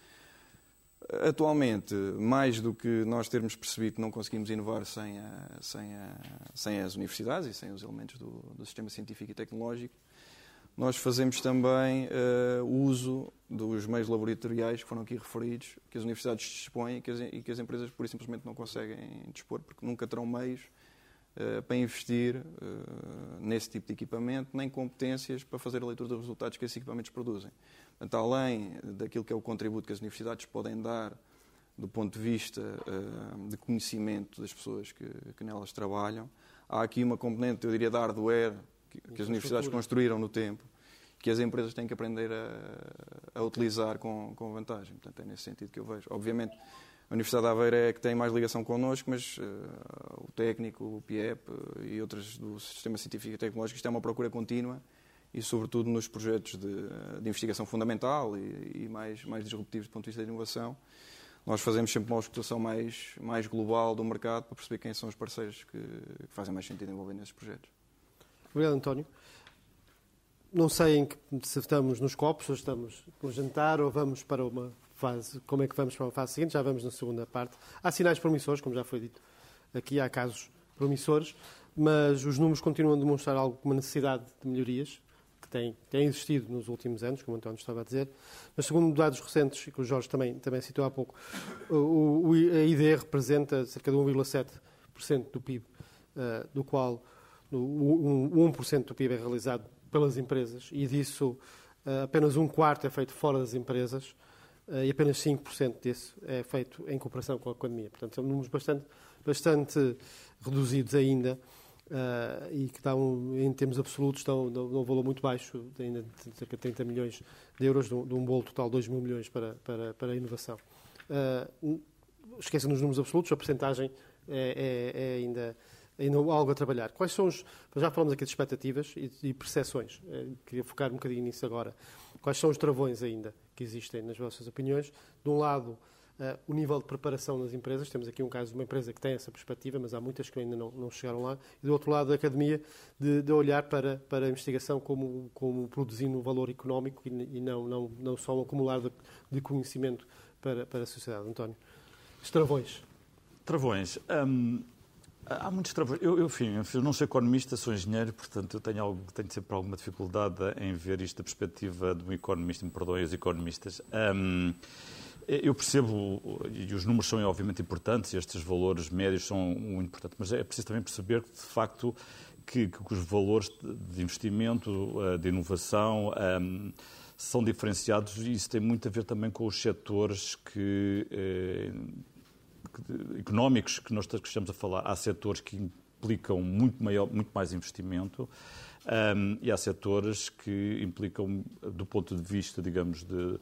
Atualmente, mais do que nós termos percebido que não conseguimos inovar sem, a, sem, a, sem as universidades e sem os elementos do, do, sistema científico e tecnológico, nós fazemos também uh, uso dos meios laboratoriais que foram aqui referidos, que as universidades dispõem e que as, e que as empresas, por simplesmente, não conseguem dispor, porque nunca terão meios eh, para investir uh, nesse tipo de equipamento, nem competências para fazer a leitura dos resultados que esses equipamentos produzem. Portanto, além daquilo que é o contributo que as universidades podem dar do ponto de vista uh, de conhecimento das pessoas que, que, nelas trabalham, há aqui uma componente, eu diria, de hardware que, que as universidades construíram no tempo, que as empresas têm que aprender a, a utilizar com, com vantagem. Portanto, é nesse sentido que eu vejo. Obviamente, a Universidade de Aveiro é que tem mais ligação connosco, mas uh, o técnico, o PIEP uh, e outras do Sistema Científico e Tecnológico, isto é uma procura contínua e, sobretudo, nos projetos de, de investigação fundamental e, e, mais, mais disruptivos do ponto de vista da inovação. Nós fazemos sempre uma auscultação mais, mais global do mercado para perceber quem são os parceiros que, que fazem mais sentido envolver nesses projetos. Obrigado, António. Não sei em que, se estamos nos copos, ou estamos no jantar, ou vamos para uma fase. Como é que vamos para uma fase seguinte? Já vamos na segunda parte. Há sinais promissores, como já foi dito. Aqui há casos promissores, mas os números continuam a demonstrar alguma necessidade de melhorias que tem, tem existido nos últimos anos, como o António estava a dizer. Mas segundo dados recentes, e que o Jorge também, também citou há pouco, o, o, a IDE representa cerca de 1,7% do PIB, uh, eh, do qual um, 1% do PIB é realizado pelas empresas e disso uh, apenas um quarto é feito fora das empresas e apenas 5% disso é feito em cooperação com a economia. Portanto, são números bastante, bastante reduzidos ainda uh, e que dão, em termos absolutos, dão, dão, um valor muito baixo, ainda de cerca de 30 milhões de euros, de um, de um bolo total de 2 mil milhões para, para, para a inovação. Uh, esquecem nos números absolutos, a percentagem é, é, é ainda ainda algo a trabalhar. Quais são os. Já falamos aqui de expectativas e, e percepções. Eh, queria focar um bocadinho nisso agora. Quais são os travões ainda que existem nas vossas opiniões? De um lado, Uh, o nível de preparação das empresas. Temos aqui um caso de uma empresa que tem essa perspectiva, mas há muitas que ainda não, não chegaram lá. E do outro lado, a academia, de, de olhar para, para a investigação como, como produzindo valor económico e, e não, não, não só um acumular de, de, conhecimento para, para a sociedade. António, os travões. Travões. Um, há muitos travões. Eu, eu, enfim, eu não sou economista, sou engenheiro, portanto eu tenho, algo, tenho sempre alguma dificuldade em ver isto da perspectiva de um economista. Me perdoem os economistas. Um, eu percebo, e os números são obviamente importantes, estes valores médios são muito importantes, mas é preciso também perceber que, de facto, que, que os valores de investimento, eh, de inovação, um, são diferenciados e isso tem muito a ver também com os setores que, eh, económicos que nós estamos a falar. Há setores que implicam muito, maior, muito mais investimento um, e há setores que implicam, do ponto de vista, digamos, de,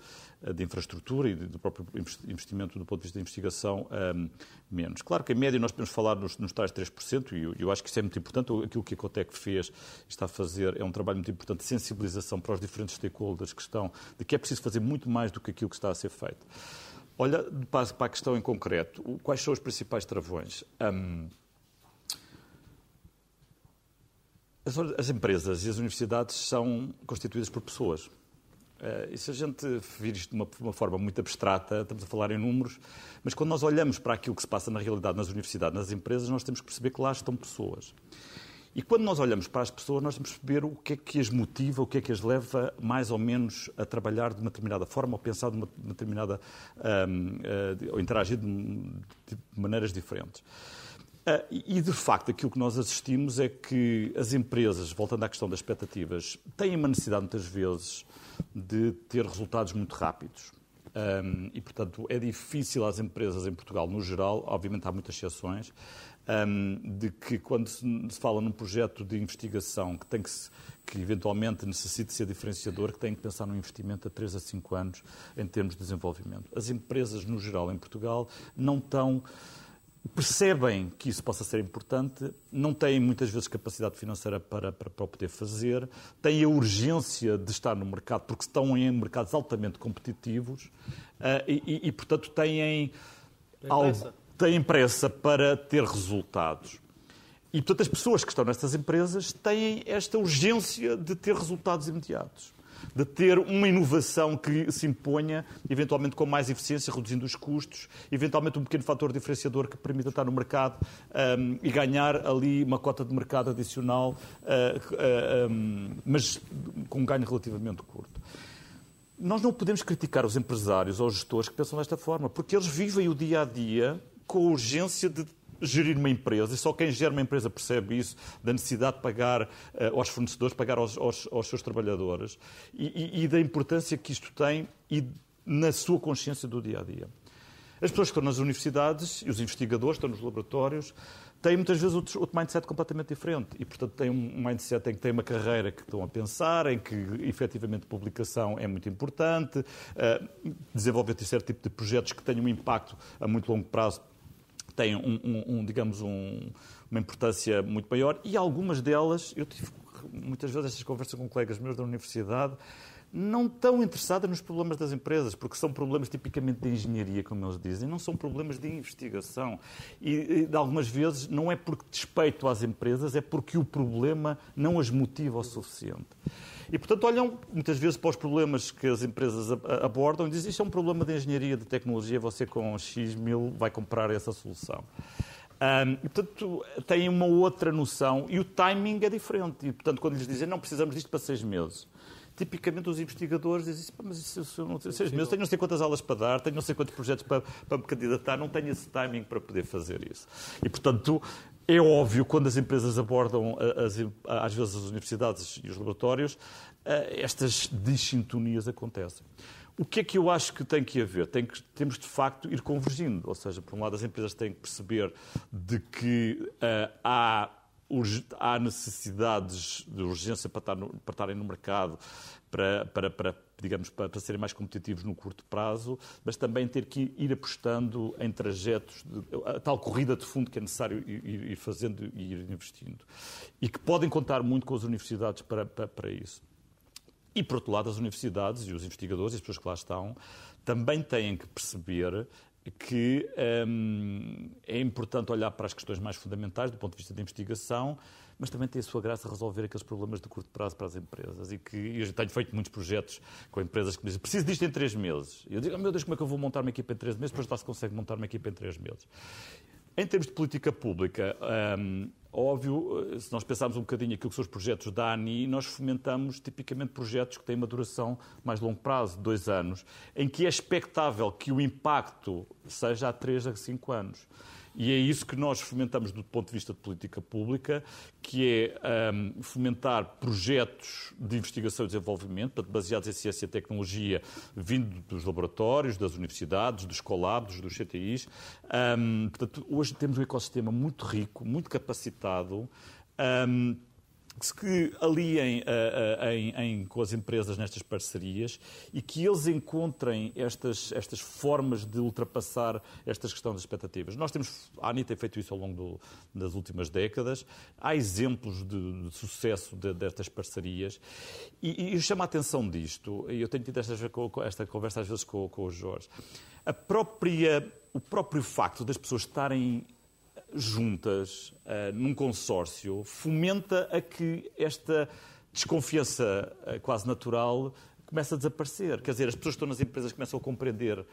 de infraestrutura e do próprio investimento do ponto de vista da investigação, um, menos. Claro que, em média, nós podemos falar nos, nos tais 3%, e eu, eu acho que isso é muito importante. Aquilo que a Cotec fez, está a fazer, é um trabalho muito importante de sensibilização para os diferentes stakeholders que estão, de que é preciso fazer muito mais do que aquilo que está a ser feito. Olha, para a questão em concreto, quais são os principais travões? Um, As, as, empresas e as universidades são constituídas por pessoas. Uh, e se a gente vir isto de uma, uma, forma muito abstrata, estamos a falar em números, mas quando nós olhamos para aquilo que se passa na realidade nas universidades, nas empresas, nós temos que perceber que lá estão pessoas. E quando nós olhamos para as pessoas, nós temos que perceber o que é que as motiva, o que é que as leva mais ou menos a trabalhar de uma determinada forma, ou pensar de uma, determinada. Um, uh, eh, ou interagir de, de maneiras diferentes. Uh, e, de facto, aquilo que nós assistimos é que as empresas, voltando à questão das expectativas, têm uma necessidade, muitas vezes, de ter resultados muito rápidos. Um, e, portanto, é difícil às empresas em Portugal, no geral, obviamente há muitas exceções, de que quando se fala num projeto de investigação que tem que, se, que eventualmente necessite ser diferenciador, que tem que pensar num investimento a 3 a 5 anos em termos de desenvolvimento. As empresas, no geral, em Portugal, não estão percebem que isso possa ser importante, não têm muitas vezes capacidade financeira para, para, para o poder fazer, têm a urgência de estar no mercado porque estão em mercados altamente competitivos uh, e, e, portanto, têm, algo, têm pressa para ter resultados. E, portanto, as pessoas que estão nestas empresas têm esta urgência de ter resultados imediatos de ter uma inovação que se imponha, eventualmente com mais eficiência, reduzindo os custos, eventualmente um pequeno fator diferenciador que permita estar no mercado um, e ganhar ali uma cota de mercado adicional, uh, uh, um, mas com um ganho relativamente curto. Nós não podemos criticar os empresários ou os gestores que pensam desta forma, porque eles vivem o dia a dia com a urgência de gerir uma empresa, e só quem gera uma empresa percebe isso, da necessidade de pagar uh, aos fornecedores, pagar aos, aos, aos seus trabalhadores, e, e, e, da importância que isto tem e na sua consciência do dia a dia. As pessoas que estão nas universidades e os investigadores que estão nos laboratórios têm muitas vezes outro, outro mindset completamente diferente e, portanto, têm um mindset em que têm uma carreira que estão a pensar, em que efetivamente publicação é muito importante, uh, desenvolver certo tipo de projetos que tenham um impacto a muito longo prazo têm, um, um, um digamos, um, uma importância muito maior e algumas delas, eu tive muitas vezes estas conversas com colegas meus da universidade, não tão interessadas nos problemas das empresas, porque são problemas tipicamente de engenharia, como eles dizem, não são problemas de investigação. E, de algumas vezes, não é porque despeito às empresas, é porque o problema não as motiva o suficiente. E, portanto, olham muitas vezes para os problemas que as empresas abordam e dizem isto é um problema de engenharia, de tecnologia, você com X mil vai comprar essa solução. Um, e, portanto, têm uma outra noção e o timing é diferente. E, portanto, quando lhes dizem não precisamos disto para seis meses, tipicamente os investigadores dizem mas isso, eu não tenho seis meses, tenho não sei quantas aulas para dar, tenho não sei quantos projetos para, para me candidatar, não tenho esse timing para poder fazer isso. E, portanto, é óbvio, quando as empresas abordam, as, às vezes, as universidades e os laboratórios, eh, estas dissintonias acontecem. O que é que eu acho que tem que haver? Tem que, temos, de facto, ir convergindo. Ou seja, por um lado, as empresas têm que perceber de que uh, há há necessidades de urgência para, estar no, para estarem no mercado, para, para, para digamos, para, para, serem mais competitivos no curto prazo, mas também ter que ir apostando em trajetos, de, a tal corrida de fundo que é necessário ir, ir, fazendo e ir investindo. E que podem contar muito com as universidades para, para, para isso. E, por outro lado, as universidades e os investigadores e as pessoas que lá estão também têm que perceber que hum, é importante olhar para as questões mais fundamentais do ponto de vista da investigação, mas também tem a sua graça resolver aqueles problemas de curto prazo para as empresas. E que eu tenho feito muitos projetos com empresas que me dizem preciso disto em três meses. E eu digo, oh, meu Deus, como é que eu vou montar uma equipa em três meses? Depois lá se consegue montar uma equipa em três meses. Em termos de política pública, hum, óbvio, se nós pensarmos um bocadinho aquilo que são os projetos da ANI, nós fomentamos tipicamente projetos que têm uma duração mais longo prazo, dois anos, em que é expectável que o impacto seja a três a cinco anos. E é isso que nós fomentamos do ponto de vista de política pública, que é um, fomentar projetos de investigação e desenvolvimento, baseados em ciência e tecnologia, vindo dos laboratórios, das universidades, dos colabs, dos CTIs. Um, portanto, hoje temos um ecossistema muito rico, muito capacitado. Um, que aliem uh, uh, em, em, com as empresas nestas parcerias e que eles encontrem estas, estas formas de ultrapassar estas questões das expectativas. Nós temos, a ANI tem feito isso ao longo do, das últimas décadas, há exemplos de, de sucesso de, destas parcerias. E, e chama a atenção disto, eu tenho tido esta, esta conversa às vezes com, com o Jorge, a própria, o próprio facto das pessoas estarem juntas uh, num consórcio fomenta a que esta desconfiança uh, quase natural começa a desaparecer. Quer dizer, as pessoas que estão nas empresas começam a compreender uh,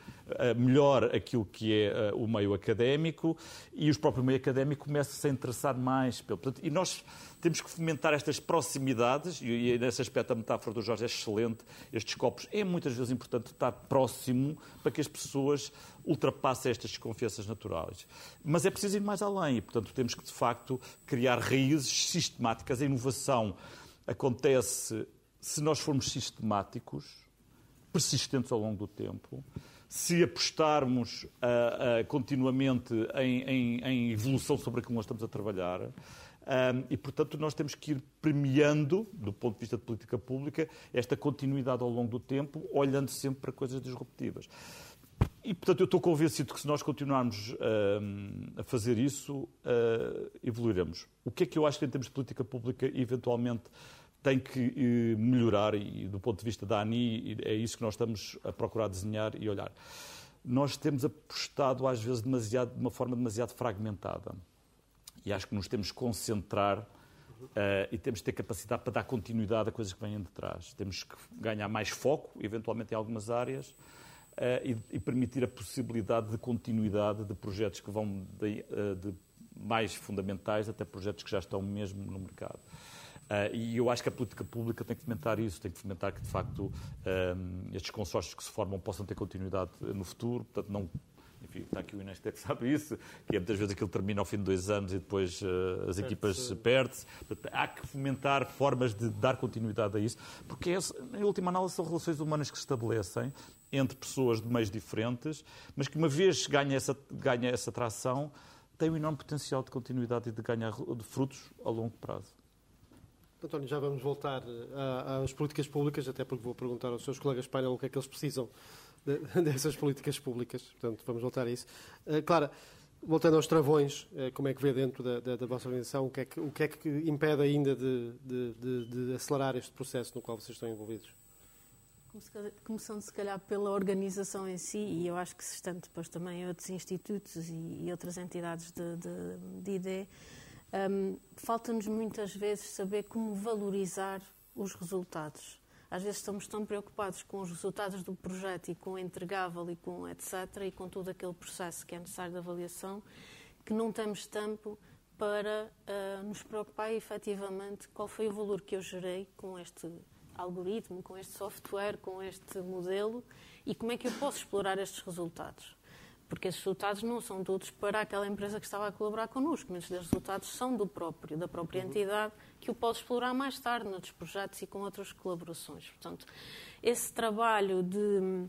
melhor aquilo que é uh, o meio académico e os próprios meio académico começam -se a interessar mais pelo. Portanto, e nós temos que fomentar estas proximidades, e, e nesse aspecto a metáfora do Jorge é excelente, estes copos. É muitas vezes importante estar próximo para que as pessoas ultrapassem estas desconfianças naturais. Mas é preciso ir mais além e, portanto, temos que, de facto, criar raízes sistemáticas. A inovação acontece se nós formos sistemáticos, persistentes ao longo do tempo, se apostarmos uh, uh, continuamente em, em, em, evolução sobre aquilo que nós estamos a trabalhar. Um, e, portanto, nós temos que ir premiando, do ponto de vista de política pública, esta continuidade ao longo do tempo, olhando sempre para coisas disruptivas. E, portanto, eu estou convencido que se nós continuarmos a fazer isso, uh, evoluiremos. O que é que eu acho que, em termos de política pública, eventualmente tem que eh, melhorar e, do ponto de vista da ANI, é isso que nós estamos a procurar desenhar e olhar. Nós temos apostado, às vezes, demasiado, de uma forma demasiado fragmentada. E acho que nos temos que concentrar uh, e temos que ter capacidade para dar continuidade a coisas que vêm de trás. Temos que ganhar mais foco, eventualmente, em algumas áreas. Uh, e, e, permitir a possibilidade de continuidade de projetos que vão de, uh, de mais fundamentais até projetos que já estão mesmo no mercado. Uh, e eu acho que a política pública tem que fomentar isso, tem que fomentar que, de facto, um, estes consórcios que se formam possam ter continuidade no futuro. Portanto, não enfim, está aqui o Inês que sabe isso, que é muitas vezes aquilo termina ao fim de dois anos e depois uh, as equipas perdem-se. Há que fomentar formas de dar continuidade a isso, porque, é, em última análise, são relações humanas que se estabelecem entre pessoas de meios diferentes, mas que uma vez ganha essa, ganha essa tração, tem um enorme potencial de continuidade e de ganhar de frutos a longo prazo. António, já vamos voltar eh, às políticas públicas, até porque vou perguntar aos seus colegas painel o que é que eles precisam de, [LAUGHS] dessas políticas públicas. Portanto, vamos voltar a isso. Uh, Clara, voltando aos travões, como é que vê dentro da, da, da vossa organização? O que, é que, o que é que impede ainda de, de, de, de acelerar este processo no qual vocês estão envolvidos? Começando, se calhar, pela organização em si, e eu acho que se estando depois também outros institutos e, e outras entidades de, de, de ID, um, falta-nos muitas vezes saber como valorizar os resultados. Às vezes estamos tão preocupados com os resultados do projeto e com o entregável e com etc. e com todo aquele processo que é necessário de avaliação que não temos tempo para uh, nos preocupar efetivamente qual foi o valor que eu gerei com este algoritmo, com este software, com este modelo e como é que eu posso explorar estes resultados porque esses resultados não são todos para aquela empresa que estava a colaborar connosco, muitos desses resultados são do próprio, da própria uhum. entidade, que o pode explorar mais tarde noutros projetos e com outras colaborações. Portanto, esse trabalho de, uh,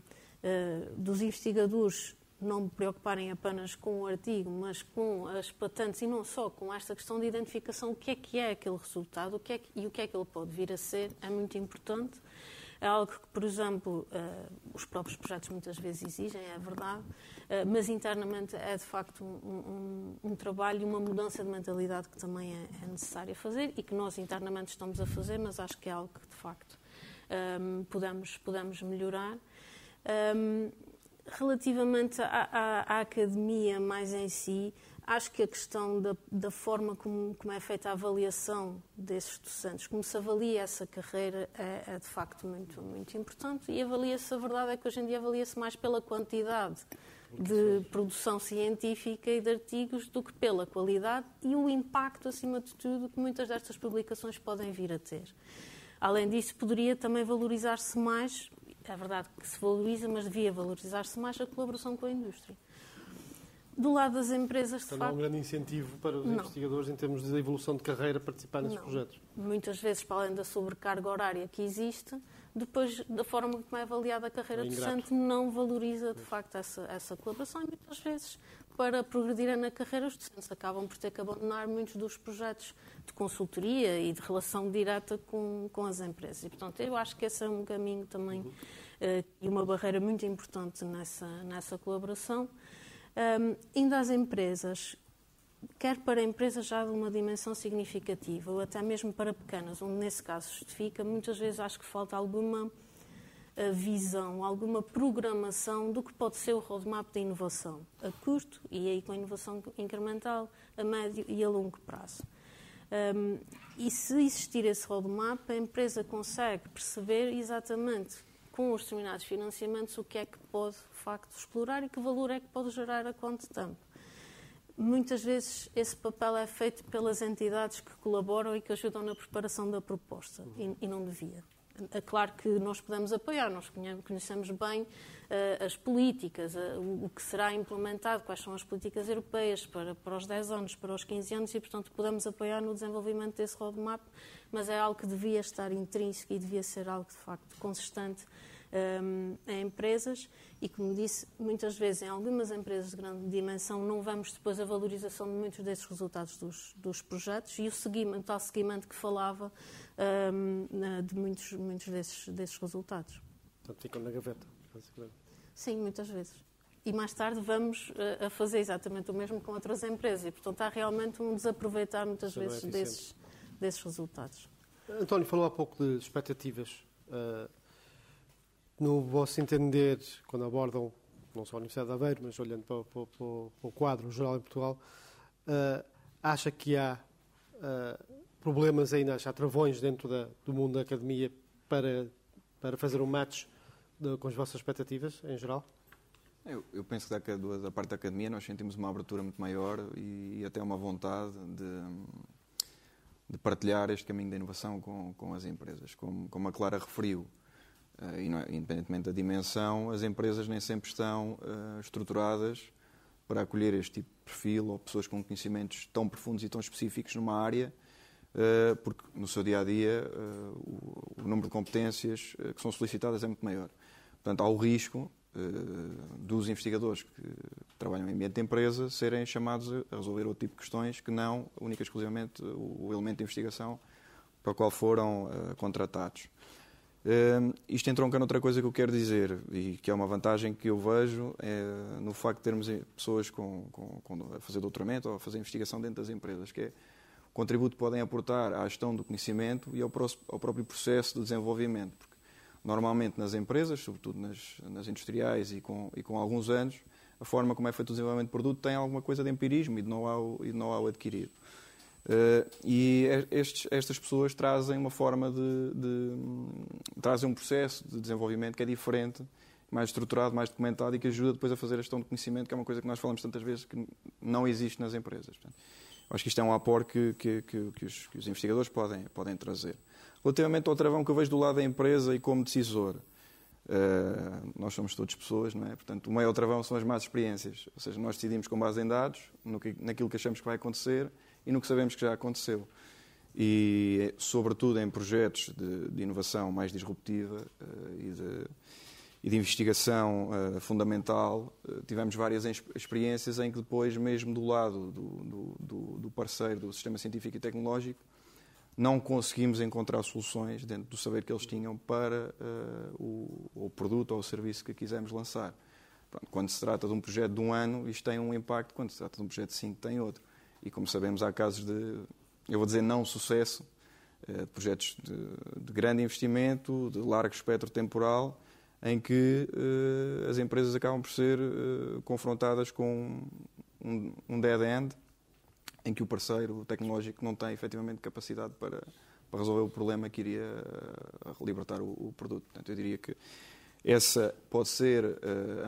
dos investigadores não me preocuparem apenas com o artigo, mas com as patentes e não só, com esta questão de identificação, o que é que é aquele resultado o que é que, e o que é que ele pode vir a ser, é muito importante. É algo que, por exemplo, uh, os próprios projetos muitas vezes exigem, é verdade, uh, mas internamente é de facto um, um, um, trabalho e uma mudança de mentalidade que também é, é necessária fazer e que nós internamente estamos a fazer, mas acho que é algo que de facto um, ehm, podemos, podemos melhorar. Um, ehm, relativamente à, à, à academia mais em si, Acho que a questão da, da forma como, como, é feita a avaliação desses docentes, como se avalia essa carreira, é, é de facto muito, muito importante. E avalia-se, a verdade é que hoje em dia avalia-se mais pela quantidade de produção científica e de artigos do que pela qualidade e o impacto, acima de tudo, que muitas destas publicações podem vir a ter. Além disso, poderia também valorizar-se mais, é verdade que se valoriza, mas devia valorizar-se mais a colaboração com a indústria. Do lado das empresas, de então, facto... não há um grande incentivo para os não. investigadores em termos de evolução de carreira participar nesses não. projetos? Muitas vezes, para além da sobrecarga horária que existe, depois da forma como é avaliada a carreira é docente, não valoriza, de facto, essa, essa colaboração e muitas vezes, para progredir na carreira, os docentes acabam por ter que abandonar muitos dos projetos de consultoria e de relação direta com, com as empresas. E, portanto, eu acho que esse é um caminho também uhum. uh, e uma barreira muito importante nessa, nessa colaboração. Um, indo às empresas, quer para empresas já de uma dimensão significativa ou até mesmo para pequenas, onde nesse caso justifica, muitas vezes acho que falta alguma uh, visão, alguma programação do que pode ser o roadmap da inovação a curto e aí com a inovação incremental, a médio e a longo prazo. Um, e se existir esse roadmap, a empresa consegue perceber exatamente com os determinados financiamentos o que é que pode facto explorar e que valor é que pode gerar a quanto tempo. Muitas vezes esse papel é feito pelas entidades que colaboram e que ajudam na preparação da proposta e, e não devia. É claro que nós podemos apoiar, nós conhecemos bem uh, as políticas, uh, o, o, que será implementado, quais são as políticas europeias para, para os 10 anos, para os 15 anos e, portanto, podemos apoiar no desenvolvimento desse roadmap, mas é algo que devia estar intrínseco e devia ser algo, de facto, consistente um, a empresas. E, como disse, muitas vezes em algumas empresas de grande dimensão não vemos depois a valorização de muitos desses resultados dos, dos projetos. E o seguimento, tal seguimento que falava um, de muitos, muitos desses, desses resultados. Portanto, ficam na gaveta, Sim, muitas vezes. E mais tarde vamos uh, a fazer exatamente o mesmo com outras empresas. E, portanto, há realmente um desaproveitar muitas é vezes é desses, desses resultados. António falou há pouco de expectativas. Uh, no vosso entender, quando abordam não só a Universidade de Aveiro, mas olhando para, para, para, para o quadro geral em Portugal, uh, acha que há uh, problemas ainda, há travões dentro da, do mundo da academia para, para fazer um match de, com as vossas expectativas em geral? Eu, eu penso que da, parte da academia nós sentimos uma abertura muito maior e, e até uma vontade de, de, partilhar este caminho da inovação com, com as empresas. Como, como a Clara referiu, Uh, e é, independentemente da dimensão, as empresas nem sempre estão uh, estruturadas para acolher este tipo de perfil ou pessoas com conhecimentos tão profundos e tão específicos numa área, porque no seu dia a dia o, o, número de competências que são solicitadas é muito maior. Portanto, há o risco dos investigadores que trabalham em ambiente de empresa serem chamados a resolver outro tipo de questões que não, única e exclusivamente, o elemento de investigação para o qual foram contratados. Uh, isto entronca noutra coisa que eu quero dizer e que é uma vantagem que eu vejo é, no facto de termos pessoas com, com, com, a fazer doutoramento ou a fazer investigação dentro das empresas, que é contributo podem aportar à gestão do conhecimento e ao, próprio processo de desenvolvimento. Porque normalmente nas empresas, sobretudo nas, nas industriais e com, e com alguns anos, a forma como é feito o desenvolvimento de produto tem alguma coisa de empirismo e de know-how know adquirido. Uh, e estes, estas pessoas trazem uma forma de, de, trazem um processo de desenvolvimento que é diferente, mais estruturado, mais documentado e que ajuda depois a fazer a gestão do conhecimento, que é uma coisa que nós falamos tantas vezes que não existe nas empresas. Portanto, acho que isto é um aporte que, que, que, que, os, que os investigadores podem, podem trazer. Relativamente ao travão que eu vejo do lado da empresa e como decisor, Uh, nós somos todos pessoas, não é? Portanto, o maior travão são as más experiências. Ou seja, nós decidimos com base em dados, no que, naquilo que achamos que vai acontecer e no que sabemos que já aconteceu. E, sobretudo, em projetos de, de inovação mais disruptiva uh, e, de, e, de, investigação uh, fundamental, uh, tivemos várias experiências em que depois, mesmo do lado do, do, do, parceiro do sistema científico e tecnológico, não conseguimos encontrar soluções dentro do saber que eles tinham para o, o, produto ou o serviço que quisemos lançar. Pronto, quando se trata de um projeto de um ano, isto tem um impacto, quando se trata de um projeto de cinco, tem outro. E como sabemos, há casos de, eu vou dizer, não sucesso, de projetos de, de grande investimento, de largo espectro temporal, em que uh, as empresas acabam por ser uh, confrontadas com um, um, dead end, em que o parceiro tecnológico não tem efetivamente capacidade para, para resolver o problema que iria uh, libertar o, o, produto. Portanto, eu diria que essa pode ser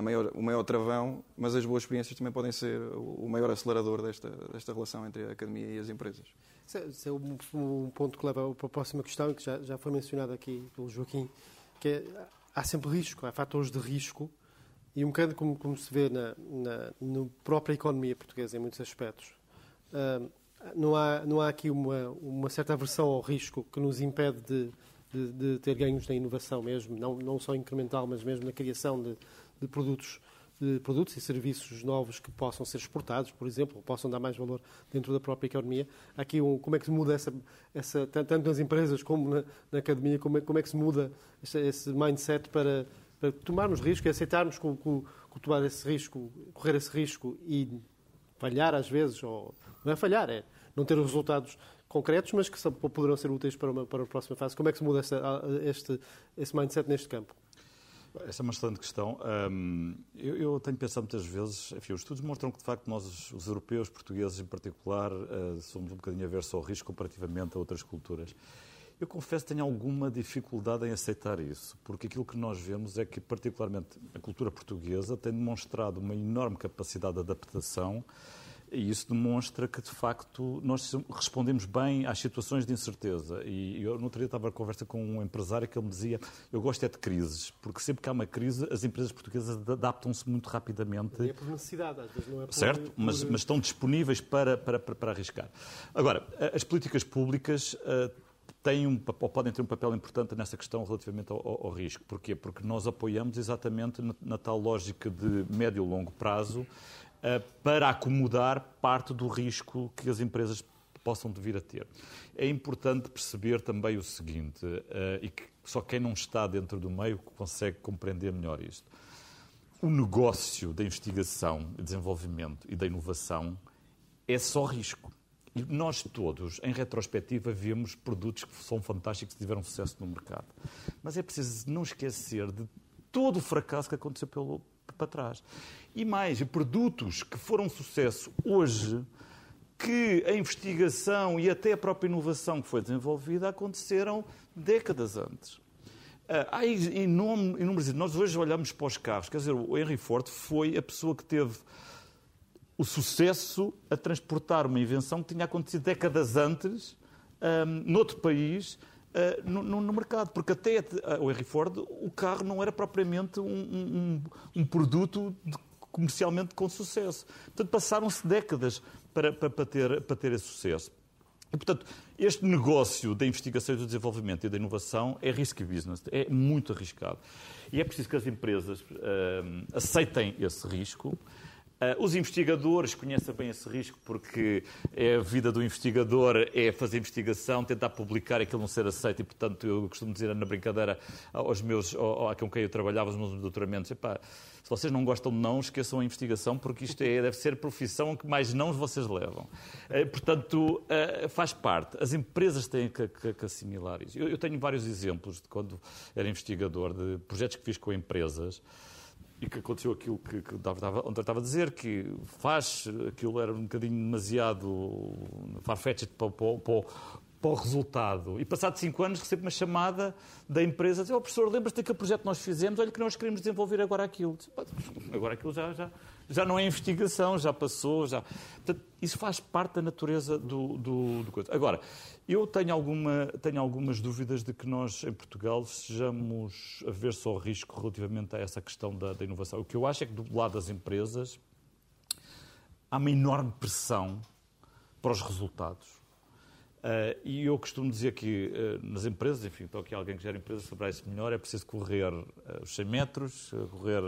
maior, o maior travão, mas as boas experiências também podem ser o maior acelerador desta, desta relação entre a academia e as empresas. Esse é um, um ponto que leva para a próxima questão, que já, já foi mencionado aqui pelo Joaquim, que é, há sempre risco, há fatores de risco, e um bocado como, como se vê na, na, na, própria economia portuguesa, em muitos aspectos. Uh, não, há, não há aqui uma, uma certa aversão ao risco que nos impede de de, de, ter ganhos na inovação mesmo, não, não só incremental, mas mesmo na criação de, de produtos de produtos e serviços novos que possam ser exportados, por exemplo, ou possam dar mais valor dentro da própria economia. Aqui, um, como é que se muda essa, essa tanto nas empresas como na, na academia, como é, como é, que se muda esse, esse mindset para, para, tomarmos risco e aceitarmos com, com, com, tomar esse risco, correr esse risco e falhar às vezes, ou não é falhar, é não ter os resultados concretos, mas que poderão ser úteis para, uma, para a próxima fase. Como é que se muda este, esse mindset neste campo? Essa é uma excelente questão. Um, eu, eu, tenho pensado muitas vezes, enfim, os estudos mostram que, de facto, nós, os europeus, portugueses em particular, uh, somos um bocadinho aversos ao risco comparativamente a outras culturas. Eu confesso que tenho alguma dificuldade em aceitar isso, porque aquilo que nós vemos é que, particularmente, a cultura portuguesa tem demonstrado uma enorme capacidade de adaptação e isso demonstra que, de facto, nós respondemos bem às situações de incerteza. E eu, no outro dia, estava a conversa com um empresário que ele me dizia: Eu gosto é de crises, porque sempre que há uma crise, as empresas portuguesas adaptam-se muito rapidamente. É por necessidade, às vezes não é por. Certo, mas, mas estão disponíveis para, para, para, para, arriscar. Agora, as políticas públicas. Uh, têm um, ou podem ter um papel importante nessa questão relativamente ao, ao, ao risco. Porquê? Porque nós apoiamos exatamente na, na, tal lógica de médio e longo prazo eh, para acomodar parte do risco que as empresas possam vir a ter. É importante perceber também o seguinte, eh, e que só quem não está dentro do meio consegue compreender melhor isto. O negócio da investigação, desenvolvimento e da inovação é só risco. E nós todos, em retrospectiva, vemos produtos que são fantásticos e tiveram sucesso no mercado. Mas é preciso não esquecer de todo o fracasso que aconteceu pelo, para trás. E mais, produtos que foram sucesso hoje, que a investigação e até a própria inovação que foi desenvolvida aconteceram décadas antes. Ah, há inúmeros. Nós hoje olhamos para os carros. Quer dizer, o Henry Ford foi a pessoa que teve o sucesso a transportar uma invenção que tinha acontecido décadas antes, um, noutro país, uh, no, no, mercado. Porque até uh, o Henry Ford, o carro não era propriamente um, um, um produto de, comercialmente com sucesso. Portanto, passaram-se décadas para, para, para, ter, para ter esse sucesso. E, portanto, este negócio da investigação e do desenvolvimento e da inovação é risky business, é muito arriscado. E é preciso que as empresas uh, aceitem esse risco, os investigadores conhecem bem esse risco porque é a vida do investigador é fazer investigação, tentar publicar aquilo não ser aceito e, portanto, eu costumo dizer na brincadeira aos meus, ao, com quem eu trabalhava, os meus doutoramentos, epá, se vocês não gostam de não, esqueçam a investigação porque isto é, deve ser a profissão que mais não vocês levam. Uh, portanto, uh, faz parte. As empresas têm que, que, que assimilar isso. Eu, eu tenho vários exemplos de quando era investigador, de projetos que fiz com empresas, e que aconteceu aquilo que, que estava, onde estava a dizer, que faz, aquilo era um bocadinho demasiado farfetched para, para, para, para o resultado. E passado cinco anos recebo uma chamada da empresa, diz, oh, professor, lembras-te daquele projeto que nós fizemos? Olha que nós queremos desenvolver agora aquilo. Agora aquilo já, já, já não é investigação, já passou, já... Portanto, isso faz parte da natureza do, do, do coisa. Agora, eu tenho, alguma, tenho algumas dúvidas de que nós, em Portugal, sejamos a ver só risco relativamente a essa questão da, da inovação. O que eu acho é que, do lado das empresas, há uma enorme pressão para os resultados. Uh, e eu costumo dizer que uh, nas empresas, enfim, então aqui alguém que gera empresa saberá isso melhor, é preciso correr uh, os 100 metros, correr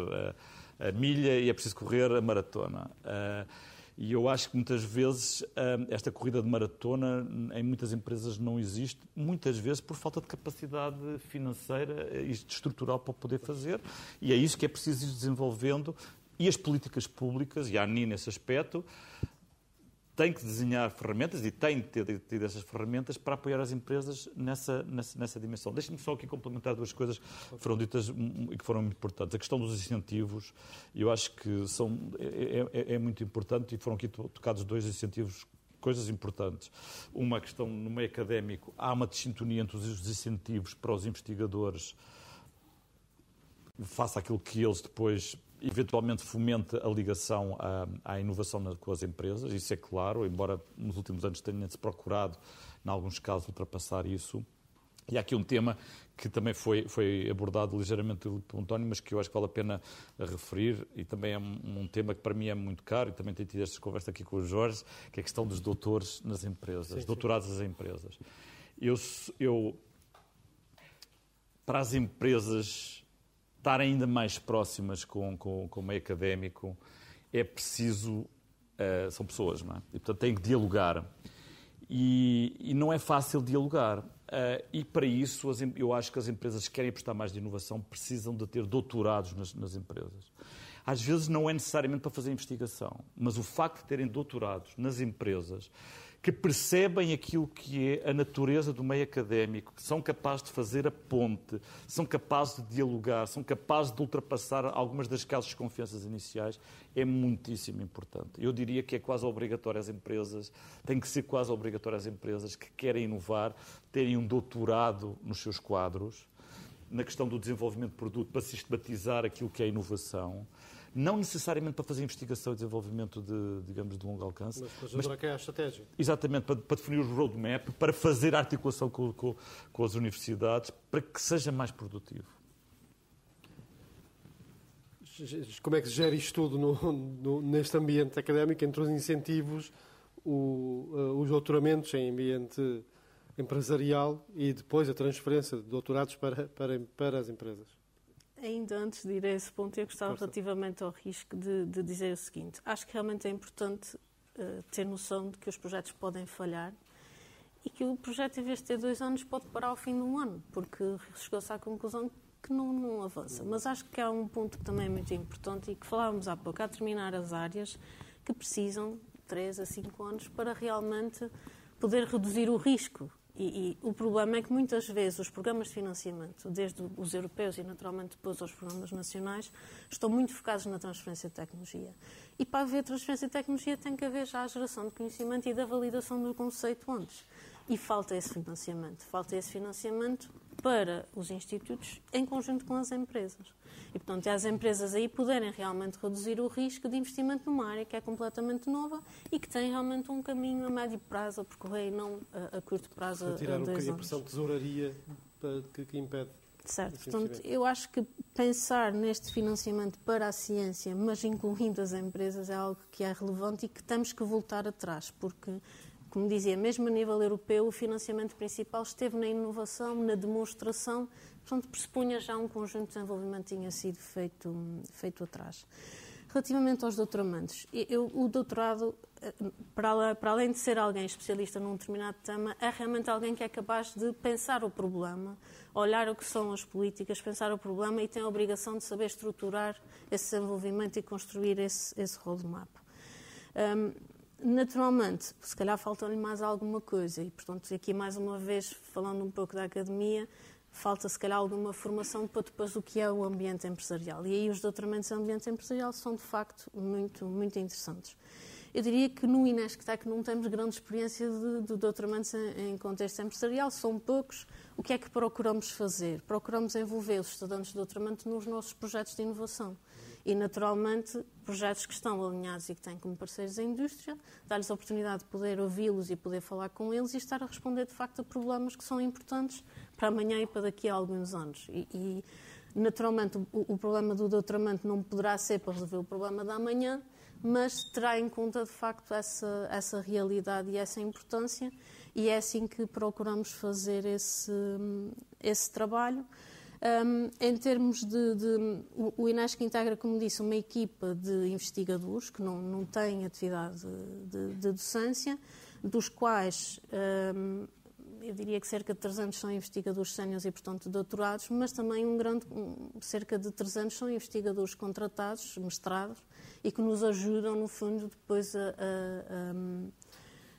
a milha e é preciso correr a maratona. E eu acho que muitas vezes esta corrida de maratona em muitas empresas não existe, muitas vezes por falta de capacidade financeira e estrutural para poder fazer. E é isso que é preciso ir desenvolvendo. E as políticas públicas, e a ANI nesse aspecto, tem que desenhar ferramentas e tem de ter essas ferramentas para apoiar as empresas nessa, nessa, nessa dimensão. Deixe-me só aqui complementar duas coisas que foram ditas e que foram muito importantes. A questão dos incentivos, eu acho que são, é, é, é muito importante e foram aqui tocados dois incentivos coisas importantes. Uma questão no meio académico, há uma desintonia entre os incentivos para os investigadores face àquilo que eles depois eventualmente fomente a ligação à, à inovação na, com as empresas, isso é claro, embora nos últimos anos tenha-se procurado, em alguns casos, ultrapassar isso. E há aqui um tema que também foi, foi abordado ligeiramente pelo António, mas que eu acho que vale a pena referir, e também é um, um, tema que para mim é muito caro, e também tenho tido esta conversa aqui com o Jorge, que é a questão dos doutores nas empresas, sim, doutorados nas empresas. Eu, eu, para as empresas estar ainda mais próximas com, com, com o meio académico, é preciso. Uh, são pessoas, não é? E, portanto, têm que dialogar. E, e não é fácil dialogar. Uh, e para isso, as, eu acho que as empresas que querem apostar mais de inovação precisam de ter doutorados nas, nas empresas. Às vezes não é necessariamente para fazer investigação, mas o facto de terem doutorados nas empresas que percebem aquilo que é a natureza do meio académico, que são capazes de fazer a ponte, são capazes de dialogar, são capazes de ultrapassar algumas das causas de desconfianças iniciais, é muitíssimo importante. Eu diria que é quase obrigatório às empresas, tem que ser quase obrigatório às empresas que querem inovar, terem um doutorado nos seus quadros, na questão do desenvolvimento de produto, para sistematizar aquilo que é inovação não necessariamente para fazer investigação e desenvolvimento de, digamos, de longo alcance. Mas para mas, que é a estratégia. Exatamente, para, para, definir o roadmap, para fazer a articulação com, com, com as universidades, para que seja mais produtivo. Como é que se gera isto tudo no, no, neste ambiente académico, entre os incentivos, o, uh, os doutoramentos em ambiente empresarial e depois a transferência de doutorados para, para, para as empresas? Ainda antes de ir a esse ponto, eu gostava Força. relativamente ao risco de, de, dizer o seguinte: acho que realmente é importante uh, ter noção de que os projetos podem falhar e que o projeto, em vez de ter dois anos, pode parar ao fim de um ano, porque chegou-se à conclusão que não, não, avança. Mas acho que há um ponto que também é muito importante e que falávamos há pouco, a terminar as áreas que precisam de 3 a 5 anos para realmente poder reduzir o risco e, e, o problema é que muitas vezes os programas de financiamento, desde os europeus e naturalmente depois os programas nacionais, estão muito focados na transferência de tecnologia. E para haver transferência de tecnologia tem que haver já a geração de conhecimento e da validação do conceito antes. E falta esse financiamento. Falta esse financiamento para os institutos em conjunto com as empresas. E, portanto, é as empresas aí poderem realmente reduzir o risco de investimento numa área que é completamente nova e que tem realmente um caminho a médio prazo a percorrer e não a, a curto prazo a, tirar a dois um a pressão tesouraria que, que impede Certo, portanto, eu acho que pensar neste financiamento para a ciência, mas incluindo as empresas, é algo que é relevante e que temos que voltar atrás, porque como dizia, mesmo a nível europeu, o financiamento principal esteve na inovação, na demonstração, portanto, pressupunha já um conjunto de desenvolvimento que tinha sido feito, feito atrás. Relativamente aos doutoramentos, eu, o doutorado, eh, para, para além de ser alguém especialista num determinado tema, é realmente alguém que é capaz de pensar o problema, olhar o que são as políticas, pensar o problema e tem a obrigação de saber estruturar esse desenvolvimento e construir esse, esse roadmap. Um, naturalmente, se calhar falta-lhe mais alguma coisa e, portanto, aqui mais uma vez, falando um pouco da academia, falta se calhar alguma formação para depois o que é o ambiente empresarial. E aí os doutoramentos em ambiente empresarial são de facto muito, muito interessantes. Eu diria que no INESCTEC não temos grande experiência de, de doutoramentos em, em, contexto empresarial, são poucos. O que é que procuramos fazer? Procuramos envolver os estudantes de doutoramento nos nossos projetos de inovação e, naturalmente, projetos que estão alinhados e que têm como parceiros a indústria, dar-lhes a oportunidade de poder ouvi-los e poder falar com eles e estar a responder, de facto, a problemas que são importantes para amanhã e para daqui a alguns anos. E, e naturalmente, o, o, problema do doutoramento não poderá ser para resolver o problema da amanhã, mas terá em conta, de facto, essa, essa realidade e essa importância, e é assim que procuramos fazer esse, esse trabalho. Um, em termos de, de, O INESC integra, como disse, uma equipa de investigadores que não, não tem atividade de, de docência, dos quais um, eu diria que cerca de 300 são investigadores séniores e, portanto, doutorados, mas também um grande, um, cerca de 300 são investigadores contratados, mestrados, e que nos ajudam, no fundo, depois a, a, a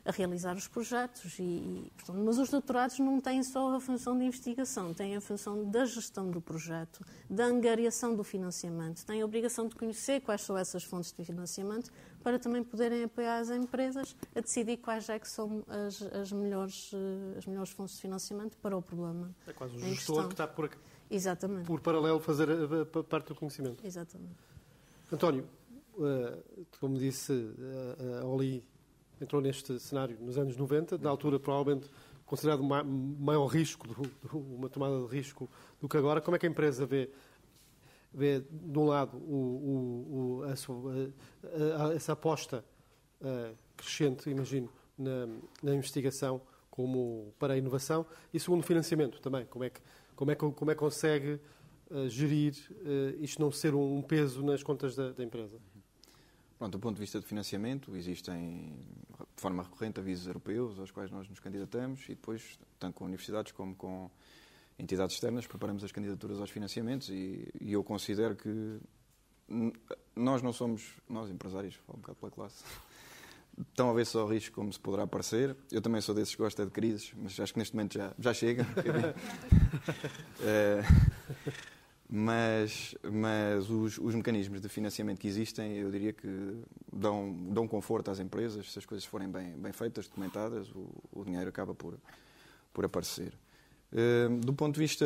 a realizar os projetos. E, e, portanto, mas os doutorados não têm só a função de investigação, têm a função da gestão do projeto, da angariação do financiamento, têm a obrigação de conhecer quais são essas fontes de financiamento para também poderem apoiar as empresas a decidir quais é que são as, as melhores, eh, as melhores fontes de financiamento para o problema. É quase o gestor que está por, Exatamente. por paralelo fazer a, a, a parte do conhecimento. Exatamente. António, uh, como disse, uh, a Oli entrou neste cenário nos anos 90, na altura provavelmente considerado maior risco, uma tomada de risco do que agora. Como é que a empresa vê, vê de um lado, o, o, a sua, a, a, essa aposta uh, crescente, imagino, na, na, investigação como para a inovação e segundo financiamento também, como é que, como é que, como é que consegue uh, gerir uh, isto não ser um peso nas contas da, da empresa? Pronto, do ponto de vista de financiamento, existem de forma recorrente avisos europeus aos quais nós nos candidatamos e depois, tanto com universidades como com entidades externas, preparamos as candidaturas aos financiamentos e, e eu considero que nós não somos, nós empresários, falo um bocado pela classe, [LAUGHS] tão a ver só risco como se poderá parecer. Eu também sou desses que gosta de crises, mas acho que neste momento já, já chega. é, [LAUGHS] [LAUGHS] mas, mas os, os, mecanismos de financiamento que existem, eu diria que dão, dão conforto às empresas. Se as coisas forem bem, bem feitas, documentadas, o, o dinheiro acaba por, por aparecer. Uh, do ponto de vista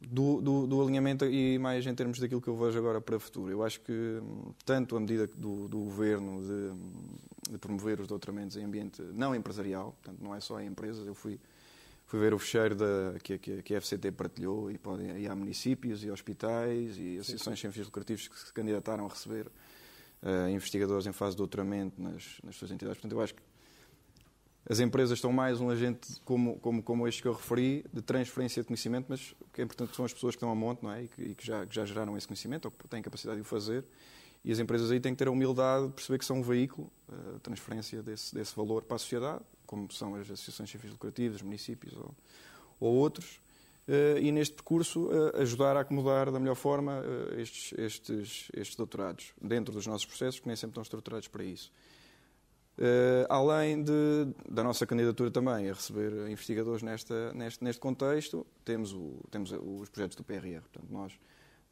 do, do, do, alinhamento e mais em termos daquilo que eu vejo agora para o futuro, eu acho que tanto a medida do, do governo de, de, promover os doutoramentos em ambiente não empresarial, portanto não é só em empresas, eu fui fui ver o fecheiro da, que, que, que a FCT partilhou e podem ir a municípios e hospitais e associações sem fins lucrativos que se candidataram a receber uh, investigadores em fase de doutoramento nas, nas suas entidades. Portanto, eu acho que as empresas estão mais um agente como, como, como este que eu referi, de transferência de conhecimento, mas o que é importante são as pessoas que estão a monte não é? e, que, e que, já, que já geraram esse conhecimento ou que têm capacidade de o fazer. E as empresas aí têm que ter a humildade de perceber que são um veículo, a uh, transferência desse, desse valor para a sociedade, como são as associações civis lucrativas, os municípios ou, ou outros, uh, e neste percurso uh, ajudar a acomodar da melhor forma uh, estes, estes, estes doutorados dentro dos nossos processos, que nem sempre estão estruturados para isso. além de, da nossa candidatura também a receber investigadores nesta, neste, neste contexto, temos, o, temos os projetos do PRR. Portanto, nós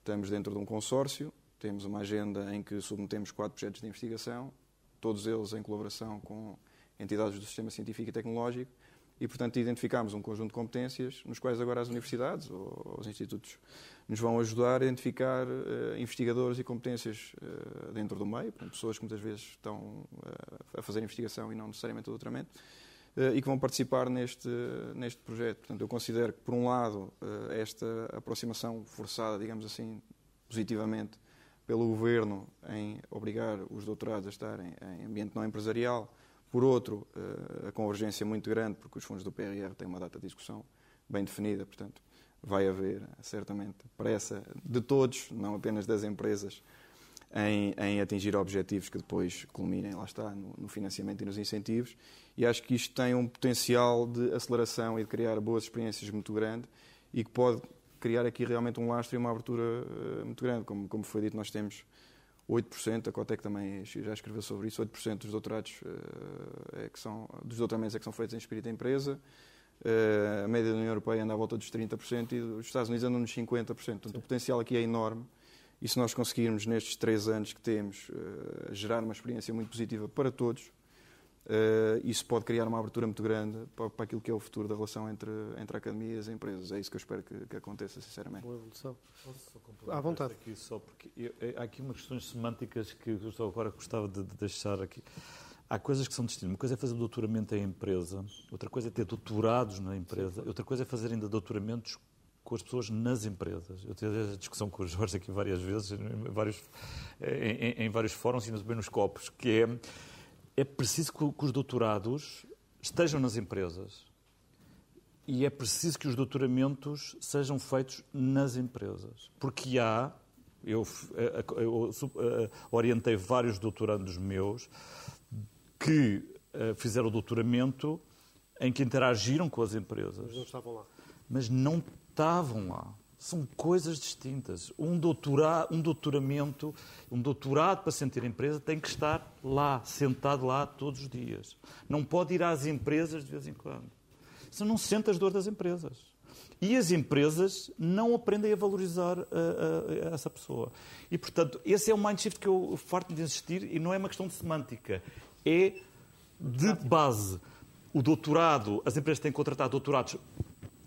estamos dentro de um consórcio, temos uma agenda em que submetemos quatro projetos de investigação, todos eles em colaboração com entidades do sistema científico e tecnológico, e, portanto, identificámos um conjunto de competências nos quais agora as universidades ou os institutos nos vão ajudar a identificar uh, investigadores e competências uh, dentro do meio, portanto, pessoas que muitas vezes estão uh, a fazer investigação e não necessariamente o doutoramento, e que vão participar neste, neste projeto. Portanto, eu considero que, por um lado, esta aproximação forçada, digamos assim, positivamente, pelo governo em obrigar os doutorados a estarem em ambiente não empresarial, por outro, eh, a convergência é muito grande, porque os fundos do PRR têm uma data de discussão bem definida, portanto, vai haver certamente pressa de todos, não apenas das empresas, em, em, atingir objetivos que depois culminem, lá está, no, no, financiamento e nos incentivos. E acho que isto tem um potencial de aceleração e de criar boas experiências muito grande e que pode criar aqui realmente um lastro e uma abertura uh, muito grande. Como, como foi dito, nós temos 8%, a Cotec também já escreveu sobre isso, 8% dos doutorados uh, é que são, dos doutoramentos é que são feitos em espírito da empresa. Uh, a média da União Europeia anda à volta dos 30% e os Estados Unidos andam nos 50%. Portanto, Sim. o potencial aqui é enorme. E se nós conseguirmos, nestes três anos que temos, gerar uma experiência muito positiva para todos, uh, isso pode criar uma abertura muito grande para, para, aquilo que é o futuro da relação entre, entre a academia e as empresas. É isso que eu espero que, que aconteça, sinceramente. Boa evolução. Posso À vontade. Aqui só porque eu, há aqui umas questões semânticas que eu agora gostava de, de deixar aqui. Há coisas que são distintas. Uma coisa é fazer doutoramento em empresa, outra coisa é ter doutorados na empresa, outra coisa é fazer ainda doutoramentos com as pessoas nas empresas. Eu tive a discussão com o Jorge aqui várias vezes, em vários, em, em vários fóruns e também nos copos, que é, é preciso que, os doutorados estejam nas empresas. E é preciso que os doutoramentos sejam feitos nas empresas. Porque há, eu, eu, eu, eu orientei vários doutorandos meus que uh, fizeram o doutoramento em que interagiram com as empresas. Mas não estavam lá. Mas não estavam lá. São coisas distintas. Um, doutora, um doutoramento, um doutorado para sentir a empresa tem que estar lá, sentado lá todos os dias. Não pode ir às empresas de vez em quando. Isso não sente as dores das empresas. E as empresas não aprendem a valorizar a, a, a essa pessoa. E, portanto, esse é o mindshift que eu farto de insistir e não é uma questão de semântica é de base. O doutorado, as empresas têm que contratar doutorados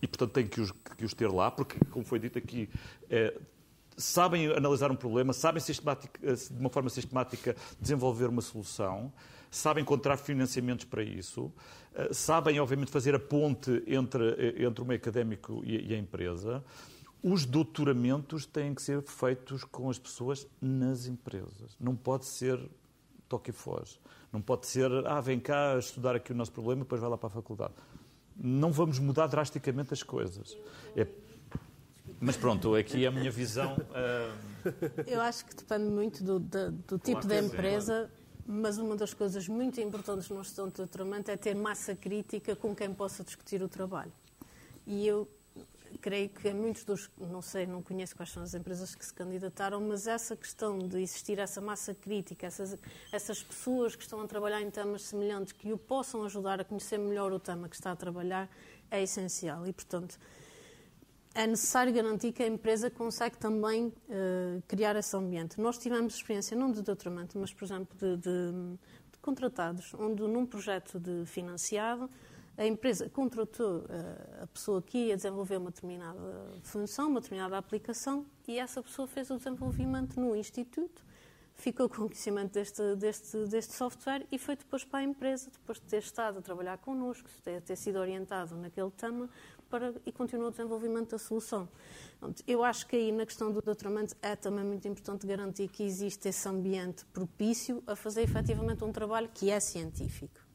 e, portanto, têm que os, que os ter lá, porque, como foi dito aqui, é, sabem analisar um problema, sabem de uma forma sistemática desenvolver uma solução, sabem encontrar financiamentos para isso, é, sabem, obviamente, fazer a ponte entre, entre o meio académico e, e a empresa. Os doutoramentos têm que ser feitos com as pessoas nas empresas. Não pode ser toque e foge. Não pode ser, ah, vem cá estudar aqui o nosso problema, depois vai lá para a faculdade. Não vamos mudar drasticamente as coisas. É... Mas pronto, aqui é a minha visão. Uh... Eu acho que depende muito do, do, do tipo de empresa, mas uma das coisas muito importantes no gestão de doutoramento é ter massa crítica com quem possa discutir o trabalho. E eu creio que muitos dos, não sei, não conheço quais são as empresas que se candidataram, mas essa questão de existir essa massa crítica, essas, essas pessoas que estão a trabalhar em temas semelhantes, que o possam ajudar a conhecer melhor o tema que está a trabalhar, é essencial. E, portanto, é necessário garantir que a empresa consegue também uh, criar esse ambiente. Nós tivemos experiência, não de doutoramento, mas, por exemplo, de, de, de contratados, onde num projeto de financiado, a empresa contratou eh, a pessoa que ia desenvolver uma determinada função, uma determinada aplicação, e essa pessoa fez o desenvolvimento no Instituto, ficou com conhecimento deste, deste, deste software e foi depois para a empresa, depois de ter estado a trabalhar connosco, ter, ter sido orientado naquele tema, para, e continuou o desenvolvimento da solução. Eu acho que aí, na questão do doutoramento, é também muito importante garantir que existe esse ambiente propício a fazer efetivamente um trabalho que é científico.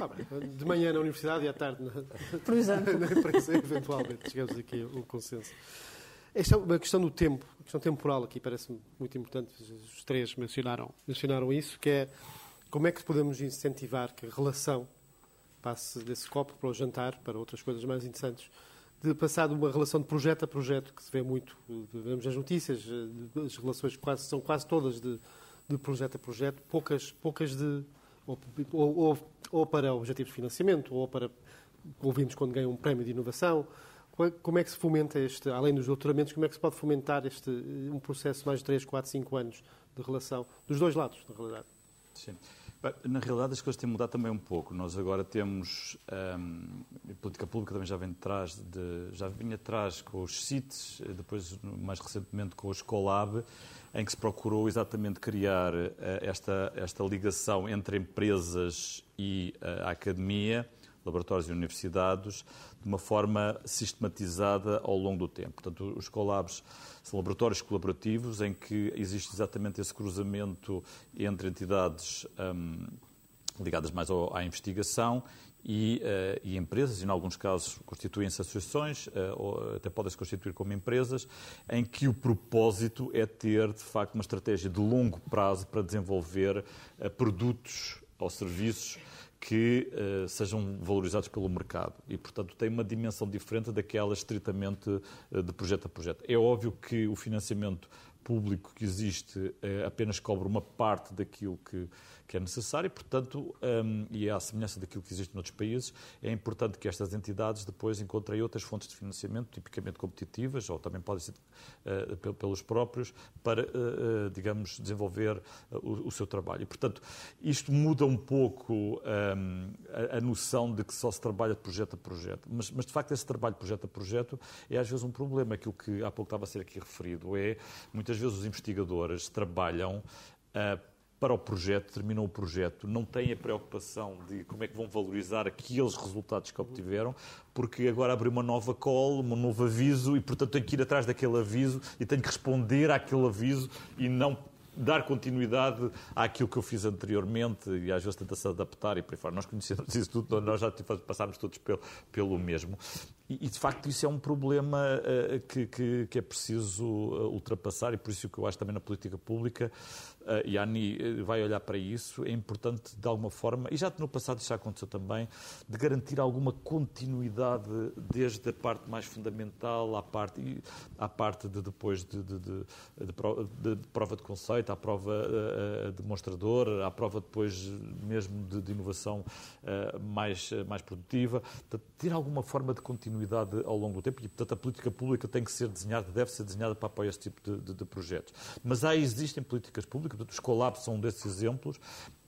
Ah, de manhã na universidade e à tarde na, na empresa, eventualmente, chegamos aqui a um consenso. Esta é uma questão do tempo, a questão temporal aqui parece-me muito importante, os três mencionaram, mencionaram isso, que é como é que podemos incentivar que a relação passe desse copo para o jantar, para outras coisas mais interessantes, de passar de uma relação de projeto a projeto, que se vê muito, vemos as notícias, as relações quase, são quase todas de, de projeto a projeto, poucas, poucas de ou, ou, ou para objetivos de financiamento, ou para ouvimos quando ganham um prémio de inovação. Como é que se fomenta este, além dos doutoramentos, como é que se pode fomentar este, um processo mais de 3, 4, 5 anos de relação, dos dois lados, na realidade? Sim. Na realidade, as coisas têm mudado também um pouco. Nós agora temos. Um, a política pública também já vem atrás de, já vinha atrás com os CITES, depois, mais recentemente, com os COLAB, em que se procurou exatamente criar uh, esta, esta ligação entre empresas e uh, a academia, laboratórios e universidades, de uma forma sistematizada ao longo do tempo. Portanto, os COLABs são laboratórios colaborativos em que existe exatamente esse cruzamento entre entidades um, ligadas mais à investigação e, uh, e, empresas, e em alguns casos constituem-se associações, uh, ou até podem se constituir como empresas, em que o propósito é ter, de facto, uma estratégia de longo prazo para desenvolver uh, produtos ou serviços que uh, sejam valorizados pelo mercado e, portanto, tem uma dimensão diferente daquela estritamente uh, de projeto a projeto. É óbvio que o financiamento público que existe uh, apenas cobre uma parte daquilo que que é necessário portanto, um, e à semelhança daquilo que existe noutros países, é importante que estas entidades depois encontrem outras fontes de financiamento, tipicamente competitivas, ou também podem ser uh, pelos próprios, para, uh, digamos, desenvolver o, o, seu trabalho. E, portanto, isto muda um pouco um, a, a, noção de que só se trabalha de projeto a projeto. Mas, mas, de facto, esse trabalho de projeto a projeto é às vezes um problema. Aquilo que há pouco estava a ser aqui referido é, muitas vezes, os investigadores trabalham uh, para o projeto, terminam o projeto, não têm a preocupação de como é que vão valorizar aqueles resultados que obtiveram, porque agora abriu uma nova call, um novo aviso e, portanto, tenho que ir atrás daquele aviso e tenho que responder àquele aviso e não dar continuidade àquilo que eu fiz anteriormente e às vezes tenta-se adaptar e por aí fora. Nós conhecemos isso tudo, nós já passámos todos pelo, pelo mesmo. E, de facto, isso é um problema uh, que, que, que, é preciso uh, ultrapassar e por isso que eu acho também na política pública, uh, e ANI vai olhar para isso, é importante de alguma forma, e já no passado isso já aconteceu também, de garantir alguma continuidade desde a parte mais fundamental à parte, à parte de depois de, de, de, de prova de conceito, à prova demonstradora, à prova depois mesmo de, inovação mais, mais produtiva, ter alguma forma de continuidade continuidade ao longo do tempo e, portanto, a política pública tem que ser desenhada, deve ser desenhada para apoiar esse tipo de, de, de projetos. Mas há, existem políticas públicas, portanto, os colapsos são um desses exemplos,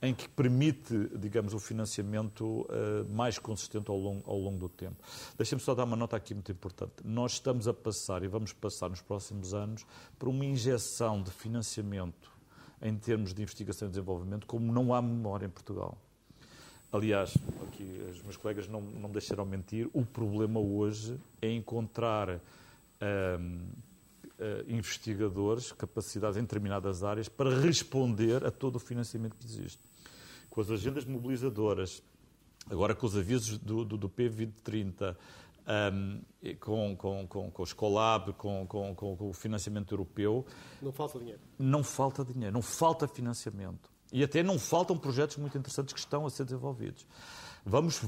em que permite, digamos, o financiamento uh, mais consistente ao longo, ao longo do tempo. Deixem-me só dar uma nota aqui muito importante. Nós estamos a passar, e vamos passar nos próximos anos, por uma injeção de financiamento em termos de investigação e desenvolvimento como não há memória em Portugal. Aliás, aqui os meus colegas não, não deixaram mentir, o problema hoje é encontrar um, uh, eh, investigadores, capacidades em determinadas áreas para responder a todo o financiamento que existe. Com as agendas mobilizadoras, agora com os avisos do, do, do P2030, um, com, com, com, com o Escolab, com, com, com o financiamento europeu. Não falta dinheiro. Não falta dinheiro, não falta financiamento. E até não faltam projetos muito interessantes que estão a ser desenvolvidos. Vamos,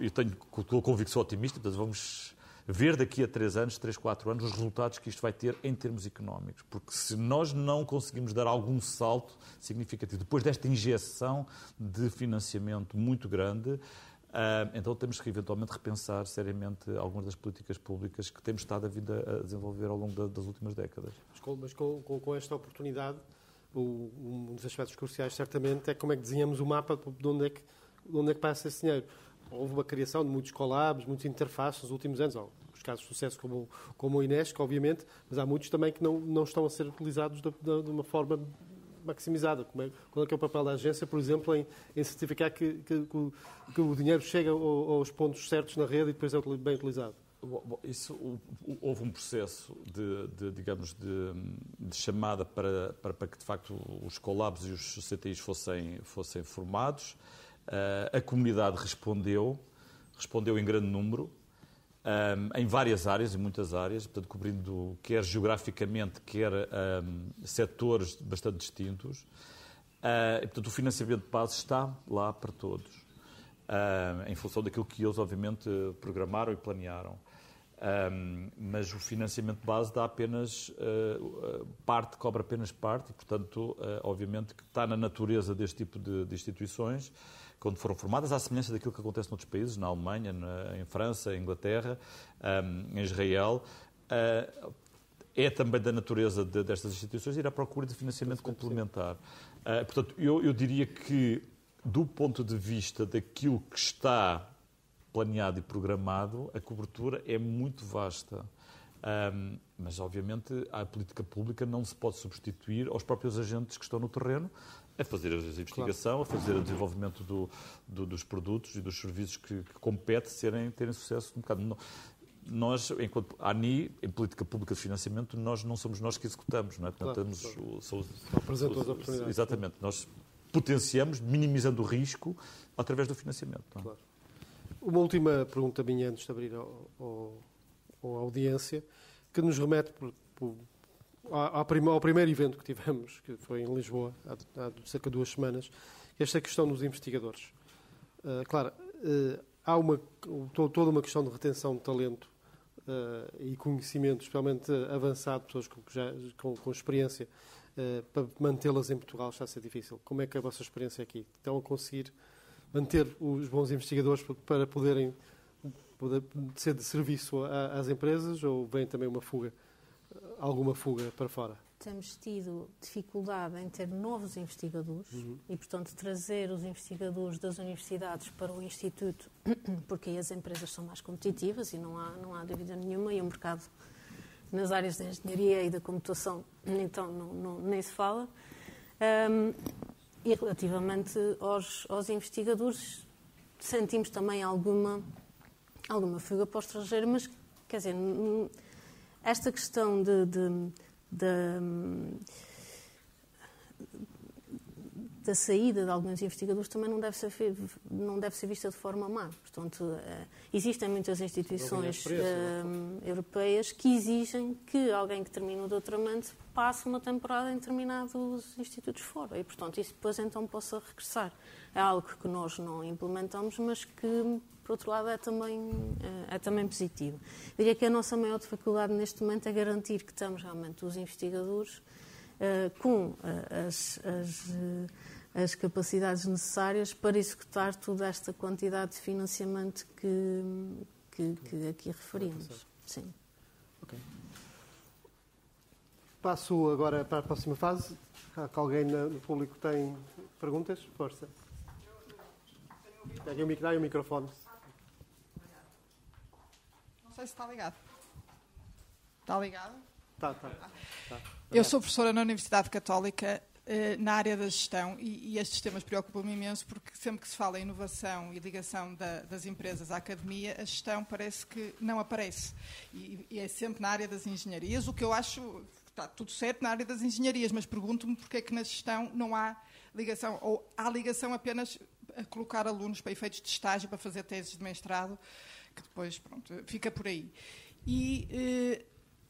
eu tenho convicção otimista, portanto, vamos ver daqui a três anos, três, quatro anos, os resultados que isto vai ter em termos económicos. Porque se nós não conseguimos dar algum salto significativo, depois desta injeção de financiamento muito grande, Uh, então temos que eventualmente repensar seriamente algumas das políticas públicas que temos estado a vir a desenvolver ao longo das últimas décadas. Mas com, mas com, com, esta oportunidade um dos aspectos cruciais, certamente, é como é que desenhamos o mapa de onde é que, de onde é que passa esse dinheiro. Houve uma criação de muitos collabs, muitas interfaces nos últimos anos, os casos de sucesso como, como o Inesc, obviamente, mas há muitos também que não, não estão a ser utilizados de, de, de uma forma maximizada. Como é, qual é, que é o papel da agência, por exemplo, em, em certificar que, que, que, o, que, o, dinheiro chega aos pontos certos na rede e depois é bem utilizado? Bom, isso, houve um processo de, de digamos, de, de, chamada para, para, para, que, de facto, os collabs e os CTIs fossem, fossem formados. Uh, a comunidade respondeu, respondeu em grande número, um, em várias áreas, em muitas áreas, portanto, cobrindo quer geograficamente, quer um, setores bastante distintos. Uh, e, portanto, o financiamento de base está lá para todos, uh, em função daquilo que eles, obviamente, programaram e planearam. Um, mas o financiamento base dá apenas uh, parte, cobra apenas parte, e, portanto, obviamente que está na natureza deste tipo de, de, instituições, quando foram formadas, à semelhança daquilo que acontece noutros países, na Alemanha, na, em França, em Inglaterra, um, em Israel. Uh, é também da natureza de, destas instituições ir à procura de financiamento complementar. portanto, eu, eu diria que, do ponto de vista daquilo que está planeado e programado, a cobertura é muito vasta. Um, mas, obviamente, a política pública não se pode substituir aos próprios agentes que estão no terreno a fazer a investigação, claro. a fazer o desenvolvimento do, do, dos produtos e dos serviços que, que compete serem, terem sucesso no mercado. Nós, enquanto ANI, em política pública de financiamento, nós não somos nós que executamos, não é? Claro, temos. São, as oportunidades. Exatamente. Nós potenciamos, minimizando o risco através do financiamento. É? Claro. Uma última pergunta minha antes de abrir ao, ao, ao audiência, que nos remete por, por, ao, primeiro evento que tivemos, que foi em Lisboa, há, cerca de duas semanas, esta questão dos investigadores. Uh, claro, uh, há uma, toda uma questão de retenção de talento uh, e conhecimento, especialmente avançado, pessoas com, com, com experiência, para mantê-las em Portugal está a ser difícil. Como é que é a vossa experiência aqui? Estão a conseguir manter os bons investigadores para poderem poder ser de serviço às empresas ou vem também uma fuga, alguma fuga para fora? Temos tido dificuldade em ter novos investigadores uhum. e, portanto, trazer os investigadores das universidades para o Instituto, [CLEARS THROAT] porque aí as empresas são mais competitivas e não há, não há dúvida nenhuma, e o mercado nas áreas da engenharia e da computação, [CLEARS THROAT] então, não, não, nem se fala. Um, e relativamente aos, aos investigadores, sentimos também alguma, alguma fuga para o estrangeiro, mas, quer dizer, esta questão de, de, de da saída de alguns investigadores também não deve ser, não deve ser vista de forma má. Portanto, uh, existem muitas instituições uh, europeias que exigem que alguém que termine o doutoramento passe uma temporada em determinados institutos fora e, portanto, isso depois então possa regressar. É algo que nós não implementamos, mas que, por outro lado, é também, é, é também positivo. Diria que a nossa maior dificuldade neste momento é garantir que estamos realmente os investigadores uh, com as, as as capacidades necessárias para executar toda esta quantidade de financiamento que, que, que aqui referimos. Sim. Okay. Passo agora para a próxima fase. Há que alguém no público tem perguntas? Força. Dá o microfone. Não sei se está ligado. Está ligado? Está, está. está. Eu sou professora na Universidade Católica eh, na área da gestão, e, e estes temas preocupam-me imenso, porque sempre que se fala em inovação e ligação da, das empresas à academia, a gestão parece que não aparece. E, e, é sempre na área das engenharias, o que eu acho que está tudo certo na área das engenharias, mas pergunto-me porque é que na gestão não há ligação, ou há ligação apenas a colocar alunos para efeitos de estágio, para fazer teses de mestrado, que depois, pronto, fica por aí. E eh,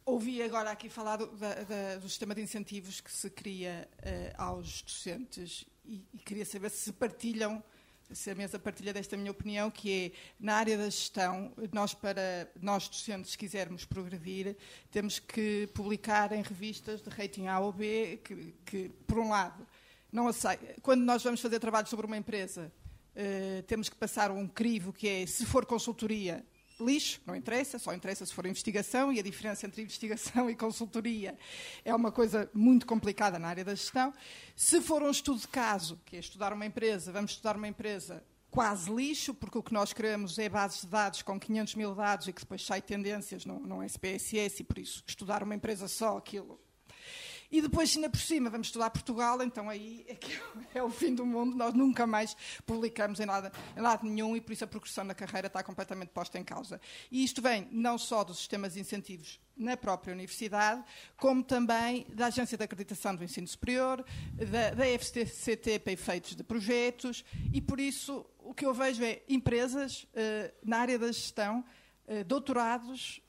Ouvi agora aqui falar do, da, da, do, sistema de incentivos que se cria uh, aos docentes e, e, queria saber se partilham, se a mesa partilha desta minha opinião, que é, na área da gestão, nós, para nós docentes, se quisermos progredir, temos que publicar em revistas de rating A ou B, que, que por um lado, não aceita. Quando nós vamos fazer trabalho sobre uma empresa, uh, temos que passar um crivo que é, se for consultoria, lixo, não interessa, só interessa se for investigação, e a diferença entre investigação e consultoria é uma coisa muito complicada na área da gestão. Se for um estudo de caso, que é estudar uma empresa, vamos estudar uma empresa quase lixo, porque o que nós queremos é bases de dados com 500 mil dados e que depois sai tendências no, no SPSS, e por isso estudar uma empresa só, aquilo e depois, ainda por cima, vamos estudar Portugal, então aí é, que [LAUGHS] é o fim do mundo, nós nunca mais publicamos em lado, em lado nenhum e por isso a progressão na carreira está completamente posta em causa. E isto vem não só dos sistemas de incentivos na própria universidade, como também da Agência de Acreditação do Ensino Superior, da, da FCT para efeitos de projetos, e por isso o que eu vejo é empresas uh, na área da gestão, uh, doutorados,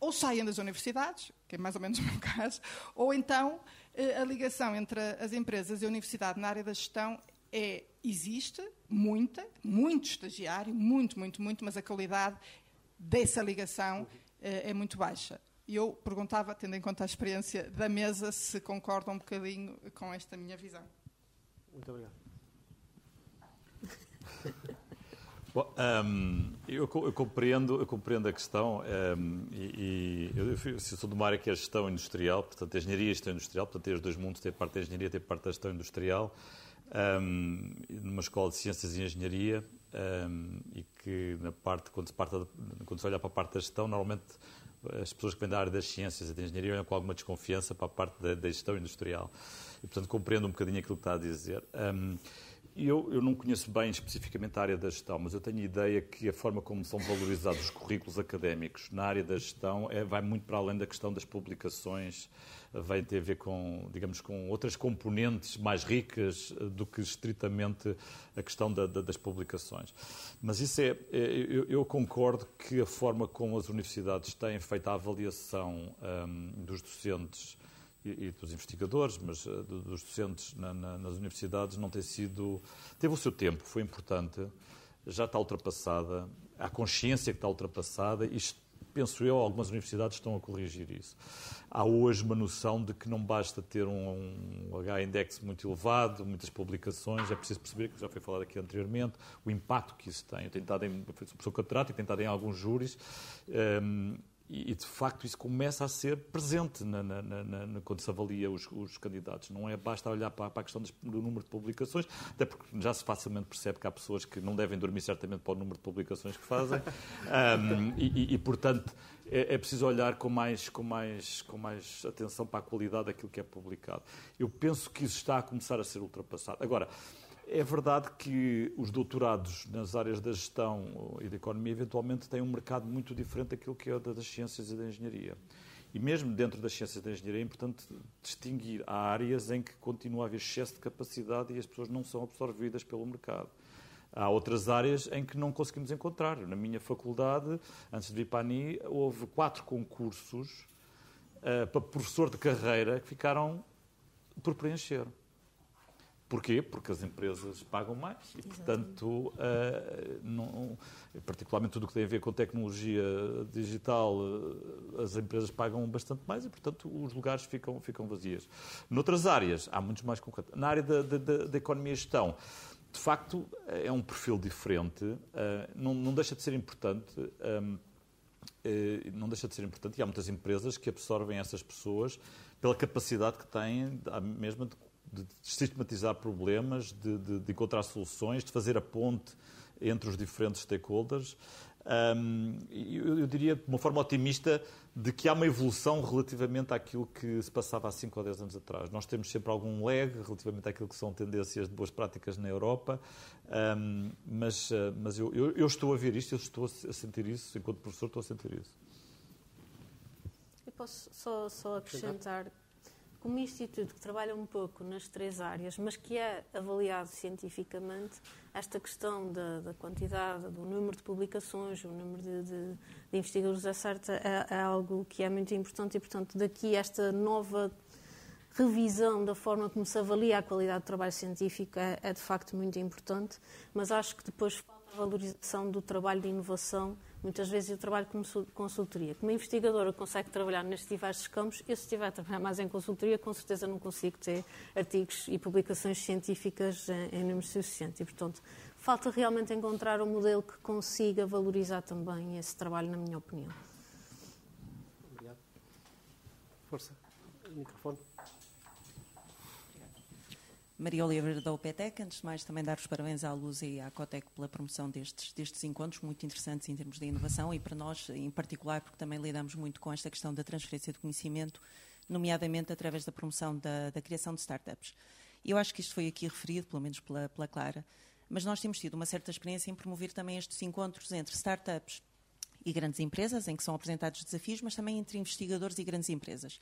ou saem das universidades, que é mais ou menos o meu [LAUGHS] caso, ou então eh, a ligação entre as empresas e a universidade na área da gestão é, existe, muita, muito estagiário, muito, muito, muito, mas a qualidade dessa ligação é, é muito baixa. E eu perguntava, tendo em conta a experiência da mesa, se concordam um bocadinho com esta minha visão. Muito obrigado. Bom, um, eu, eu, compreendo, eu compreendo a questão um, e, e eu, eu, sou de uma área que é a gestão industrial, portanto, a engenharia e a gestão industrial, portanto, tem os dois mundos, tem a parte da engenharia, tem a parte da gestão industrial, um, numa escola de ciências e engenharia, e que na parte, quando se, parte, quando se olha para a parte da gestão, normalmente as pessoas que vêm da área das ciências e da engenharia olham com alguma desconfiança para a parte da, da gestão industrial. E, portanto, compreendo um bocadinho aquilo que está a dizer. Eu, eu, não conheço bem especificamente a área da gestão, mas eu tenho a ideia que a forma como são valorizados os currículos académicos na área da gestão é, vai muito para além da questão das publicações, vai ter a ver com, digamos, com outras componentes mais ricas do que estritamente a questão da, da, das publicações. Mas isso é, é eu, eu, concordo que a forma como as universidades têm feito a avaliação um, dos docentes e, dos investigadores, mas uh, dos docentes na, na, nas universidades não tem sido. Teve o seu tempo, foi importante, já está ultrapassada, há consciência que está ultrapassada e penso eu, algumas universidades estão a corrigir isso. Há hoje uma noção de que não basta ter um, um H-index muito elevado, muitas publicações, é preciso perceber, que já foi falado aqui anteriormente, o impacto que isso tem. Eu tenho estado em, sou pessoa catedrática, tenho estado em alguns júris, um, e, de facto, isso começa a ser presente na, na, na, quando se avalia os, os, candidatos. Não é basta olhar para, para a questão do número de publicações, até porque já se facilmente percebe que há pessoas que não devem dormir certamente para o número de publicações que fazem. [LAUGHS] Um, e, e, portanto, é, é, preciso olhar com mais, com, mais, com mais atenção para a qualidade daquilo que é publicado. Eu penso que isso está a começar a ser ultrapassado. Agora, é verdade que os doutorados nas áreas da gestão e da economia eventualmente têm um mercado muito diferente daquilo que é das ciências e da engenharia. E mesmo dentro das ciências da engenharia é importante distinguir. Há áreas em que continua a haver excesso de capacidade e as pessoas não são absorvidas pelo mercado. Há outras áreas em que não conseguimos encontrar. Na minha faculdade, antes de vir para a ANI, houve quatro concursos uh, para professor de carreira que ficaram por preencher. Porquê? Porque as empresas pagam mais e, portanto, uh, não, particularmente tudo o que tem a ver com tecnologia digital, uh, as empresas pagam bastante mais e, portanto, os lugares ficam, ficam vazios. Noutras áreas, há muitos mais concorrentes. Na área da, da, da economia e gestão, de facto, é um perfil diferente, uh, não, não, deixa de ser importante. Um, não deixa de ser importante e há muitas empresas que absorvem essas pessoas pela capacidade que têm, mesmo de de sistematizar problemas, de, de, de, encontrar soluções, de fazer a ponte entre os diferentes stakeholders. Um, eu, eu, diria, de uma forma otimista, de que há uma evolução relativamente àquilo que se passava há 5 ou 10 anos atrás. Nós temos sempre algum lag relativamente àquilo que são tendências de boas práticas na Europa, um, mas, ah, mas eu, eu, eu, estou a ver isto, eu estou a sentir isso, enquanto professor estou a sentir isso. Eu posso só, só acrescentar como instituto que trabalha um pouco nas três áreas, mas que é avaliado cientificamente, esta questão da, da quantidade, do número de publicações, o número de, de, de investigadores, é, certo, é, é, algo que é muito importante e, portanto, daqui esta nova revisão da forma como se avalia a qualidade do trabalho científico é, é de facto muito importante, mas acho que depois falta a valorização do trabalho de inovação Muitas vezes eu trabalho como consultoria. Como investigadora consegue trabalhar nestes diversos campos, eu se estiver a trabalhar mais em consultoria, com certeza não consigo ter artigos e publicações científicas em, número suficiente. E, portanto, falta realmente encontrar um modelo que consiga valorizar também esse trabalho, na minha opinião. Obrigado. Força. Microfone. Maria Oliveira da UPTEC, antes de mais também dar os parabéns à Luz e à Cotec pela promoção destes, destes encontros, muito interessantes em termos de inovação e para nós em particular, porque também lidamos muito com esta questão da transferência de conhecimento, nomeadamente através da promoção da, da criação de startups. Eu acho que isto foi aqui referido, pelo menos pela, pela Clara, mas nós temos tido uma certa experiência em promover também estes encontros entre startups e grandes empresas, em que são apresentados desafios, mas também entre investigadores e grandes empresas.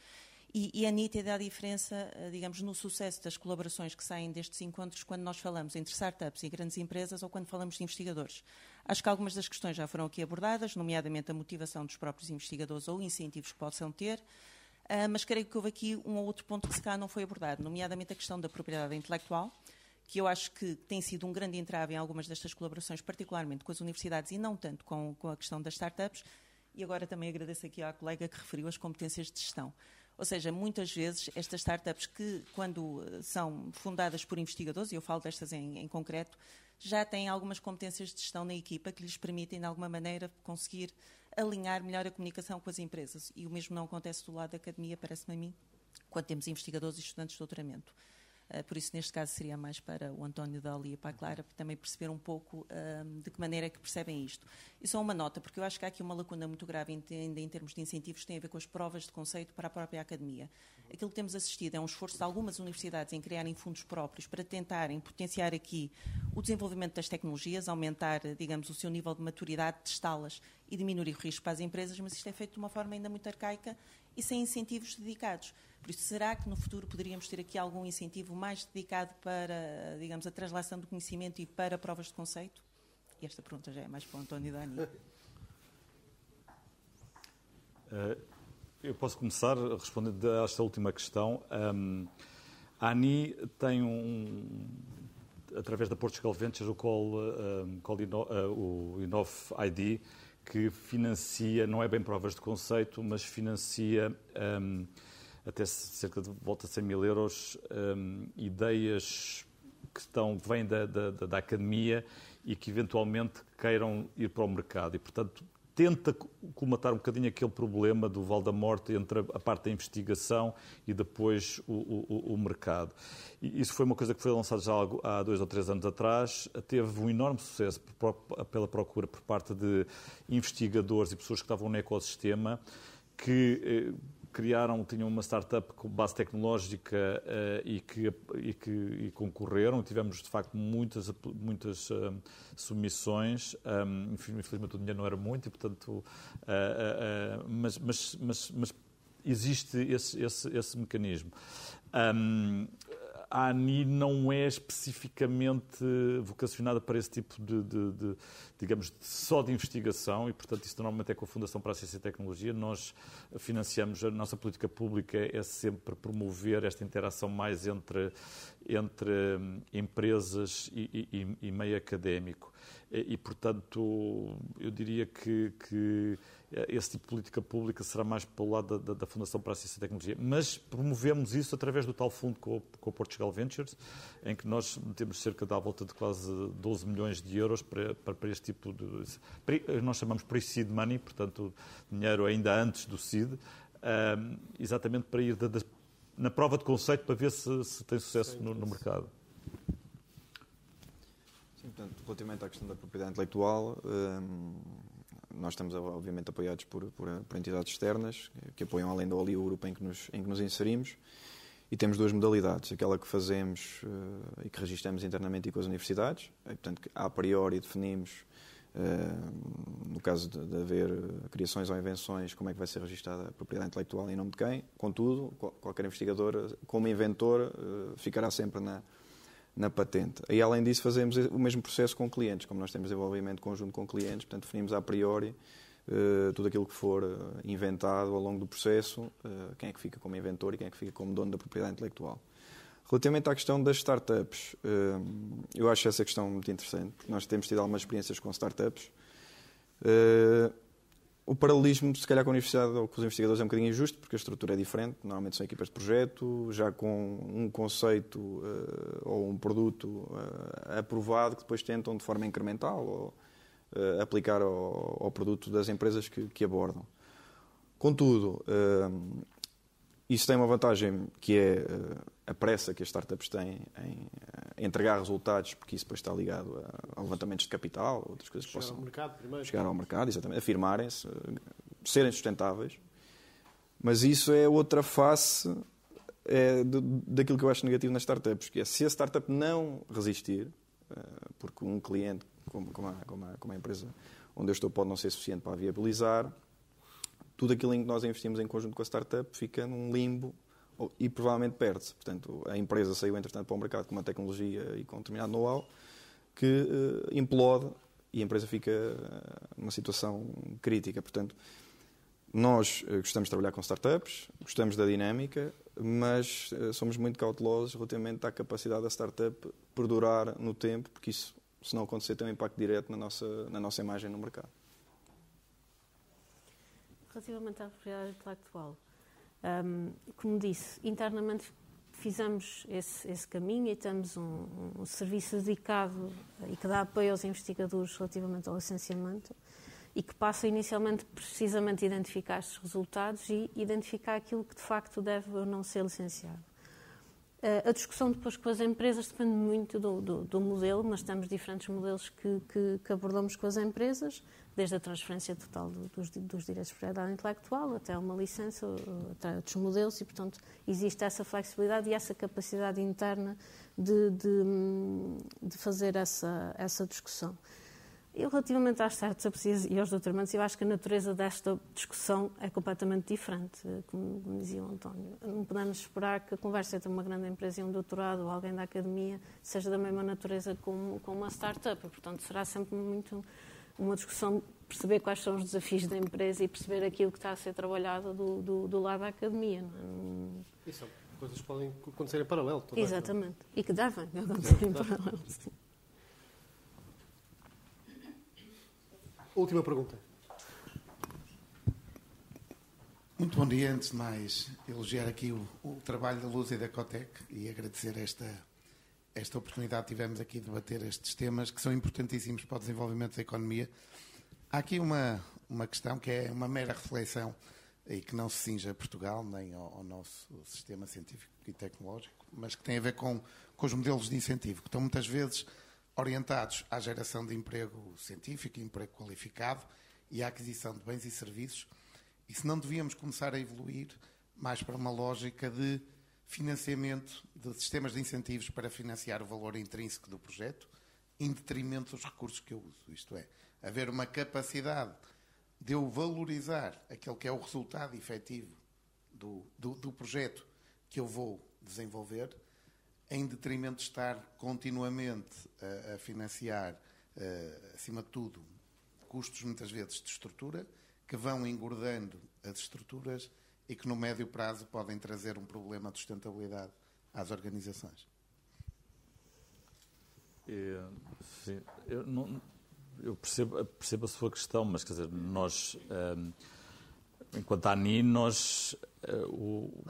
E, e é nítida a diferença, eh, digamos, no sucesso das colaborações que saem destes encontros quando nós falamos entre startups e grandes empresas ou quando falamos de investigadores. Acho que algumas das questões já foram aqui abordadas, nomeadamente a motivação dos próprios investigadores ou incentivos que possam ter, uh, mas creio que houve aqui um ou outro ponto que se cá não foi abordado, nomeadamente a questão da propriedade intelectual, que eu acho que tem sido um grande entrave em algumas destas colaborações, particularmente com as universidades e não tanto com, com a questão das startups. E agora também agradeço aqui à colega que referiu as competências de gestão. Ou seja, muitas vezes estas startups que, quando eh, são fundadas por investigadores, e eu falo destas em, em concreto, já têm algumas competências de gestão na equipa que lhes permitem, de alguma maneira, conseguir alinhar melhor a comunicação com as empresas. E o mesmo não acontece do lado da academia, parece-me a mim, quando temos investigadores e estudantes de doutoramento. Uh, por isso, neste caso, seria mais para o António Dali e para a Clara, para também perceber um pouco uh, de que maneira é que percebem isto. E só uma nota, porque eu acho que há aqui uma lacuna muito grave ainda em termos de incentivos, tem a ver com as provas de conceito para a própria academia. Aquilo que temos assistido é um esforço de algumas universidades em criarem fundos próprios para tentarem potenciar aqui o desenvolvimento das tecnologias, aumentar, digamos, o seu nível de maturidade, testá-las e diminuir o risco para as empresas, mas isto é feito de uma forma ainda muito arcaica e sem incentivos dedicados. Por isso, será que no futuro poderíamos ter aqui algum incentivo mais dedicado para, digamos, a translação do conhecimento e para provas de conceito? Esta pergunta já é mais para o António Dani. Uh, [LAUGHS] eu posso começar respondendo a esta última questão. A ANI tem um, através da Portugal Ventures, o Call, um, Call Ino, uh, o que financia, não é bem provas de conceito, mas financia um, até cerca de volta a 100 mil euros um, ideias que estão, vêm da, da, da, academia e que eventualmente queiram ir para o mercado. E, portanto, tenta colmatar um bocadinho aquele problema do Val da Morte entre a parte da investigação e depois o, o, o mercado. E isso foi uma coisa que foi lançada já há dois ou três anos atrás, teve um enorme sucesso pela procura por parte de investigadores e pessoas que estavam no ecossistema que eh, criaram, tinham uma startup com base tecnológica uh, e, que, e que e concorreram. Tivemos, de facto, muitas, muitas uh, submissões. Um, infelizmente, o dinheiro não era muito, e, portanto, uh, mas, mas, mas, mas, existe esse, esse, esse mecanismo. Um, a ANI não é especificamente vocacionada para esse tipo de, de, de digamos, só de investigação e, portanto, isso normalmente é com a Fundação para a Ciência e Tecnologia. Nós financiamos, a nossa política pública é sempre promover esta interação mais entre, entre hum, empresas e, e, e meio académico. E, portanto, eu diria que, que esse tipo de política pública será mais pelo lado da, da, Fundação para a Ciência e Tecnologia. Mas promovemos isso através do tal fundo com, com o Portugal Ventures, em que nós temos cerca de à volta de quase 12 milhões de euros para, para, para este tipo de. Nós chamamos pre-seed money, portanto, dinheiro ainda antes do seed, um, exatamente para ir na prova de conceito para ver se, se tem sucesso no, no mercado. Portanto, relativamente à questão da propriedade intelectual, um, nós estamos, obviamente, apoiados por, por, por, entidades externas que apoiam, além da OLI, o grupo em que, nos, em que nos inserimos. E temos duas modalidades: aquela que fazemos uh, e que registramos internamente e com as universidades, e, portanto, a priori definimos, uh, no caso de, de, haver criações ou invenções, como é que vai ser registada a propriedade intelectual em nome de quem. Contudo, qualquer investigador, como inventor, uh, ficará sempre na, na patente. E além disso fazemos o mesmo processo com clientes, como nós temos desenvolvimento conjunto com clientes, portanto definimos a priori uh, tudo aquilo que for eh, inventado ao longo do processo, uh, quem é que fica como inventor e quem é que fica como dono da propriedade intelectual. Relativamente à questão das startups, uh, eu acho essa questão muito interessante, porque nós temos tido algumas experiências com startups o paralelismo, se calhar, com a universidade ou com os investigadores é um bocadinho injusto, porque a estrutura é diferente. Normalmente são equipas de projeto, já com um conceito uh, ou um produto uh, aprovado, que depois tentam, de forma incremental, ou, uh, aplicar ao, ao, produto das empresas que, que abordam. Contudo, isso tem uma vantagem que é a pressa que as startups têm em entregar resultados, porque isso depois está ligado a, levantamentos de capital, outras coisas chegar que possam ao mercado primeiro. chegar ao mercado, exatamente, afirmarem-se, serem sustentáveis. Mas isso é outra face é, daquilo que eu acho negativo nas startups, que é se a startup não resistir, eh, porque um cliente, como, como, a, como, a, como a empresa onde eu estou pode não ser suficiente para viabilizar, tudo aquilo em que nós investimos em conjunto com a startup fica num limbo e provavelmente perde-se. Portanto, a empresa saiu, entretanto, para o mercado com uma tecnologia e com um determinado know-how que uh, implode e a empresa fica uh, numa situação crítica. Portanto, nós uh, gostamos de trabalhar com startups, gostamos da dinâmica, mas somos muito cautelosos relativamente à capacidade da startup perdurar no tempo, porque isso, se não acontecer, tem um impacto direto na nossa, na nossa imagem no mercado. Relativamente à propriedade intelectual, um, como disse, internamente fizemos esse, esse, caminho e temos um, um, serviço dedicado e que dá apoio aos investigadores relativamente ao licenciamento e que passa inicialmente precisamente a identificar estes resultados e identificar aquilo que de facto deve ou não ser licenciado. Uh, a discussão depois com as empresas depende muito do, do, do modelo, mas temos diferentes modelos que, que, que, abordamos com as empresas, desde a transferência total do, dos, dos, direitos de propriedade intelectual até uma licença, até outros modelos, e, portanto, existe essa flexibilidade e essa capacidade interna de, de, de fazer essa, essa discussão. Eu, relativamente às startups e aos doutoramentos, eu acho que a natureza desta discussão é completamente diferente, como, como, dizia o António. Não podemos esperar que a conversa entre uma grande empresa e um doutorado ou alguém da academia seja da mesma natureza com, com uma startup. Portanto, será sempre muito uma discussão perceber quais são os desafios da empresa e perceber aquilo que está a ser trabalhado do, do, do lado da academia. Não é? Isso, coisas podem acontecer em paralelo. Também, Exatamente. E que devem acontecer em paralelo. Sim. Última pergunta. Muito bom dia. Antes de mais, elogiar aqui o, o trabalho da Luz e da Cotec e agradecer esta, esta oportunidade que tivemos aqui de debater estes temas que são importantíssimos para o desenvolvimento da economia. Há aqui uma, uma questão que é uma mera reflexão e que não se cinja a Portugal nem ao, ao, nosso sistema científico e tecnológico, mas que tem a ver com, com os modelos de incentivo, que estão muitas vezes orientados à geração de emprego científico, emprego qualificado e à aquisição de bens e serviços. E se não devíamos começar a evoluir mais para uma lógica de financiamento de sistemas de incentivos para financiar o valor intrínseco do projeto, em detrimento dos recursos que eu uso. Isto é, haver uma capacidade de eu valorizar aquele que é o resultado efetivo do, do, do projeto que eu vou desenvolver em detrimento de estar continuamente a, a financiar, uh, acima de tudo, custos muitas vezes de estrutura, que vão engordando as estruturas e que no médio prazo podem trazer um problema de sustentabilidade às organizações. É, sim, eu, não, eu percebo, percebo, a sua questão, mas quer dizer, nós, um, eh, enquanto a ANI, nós. Uh, o,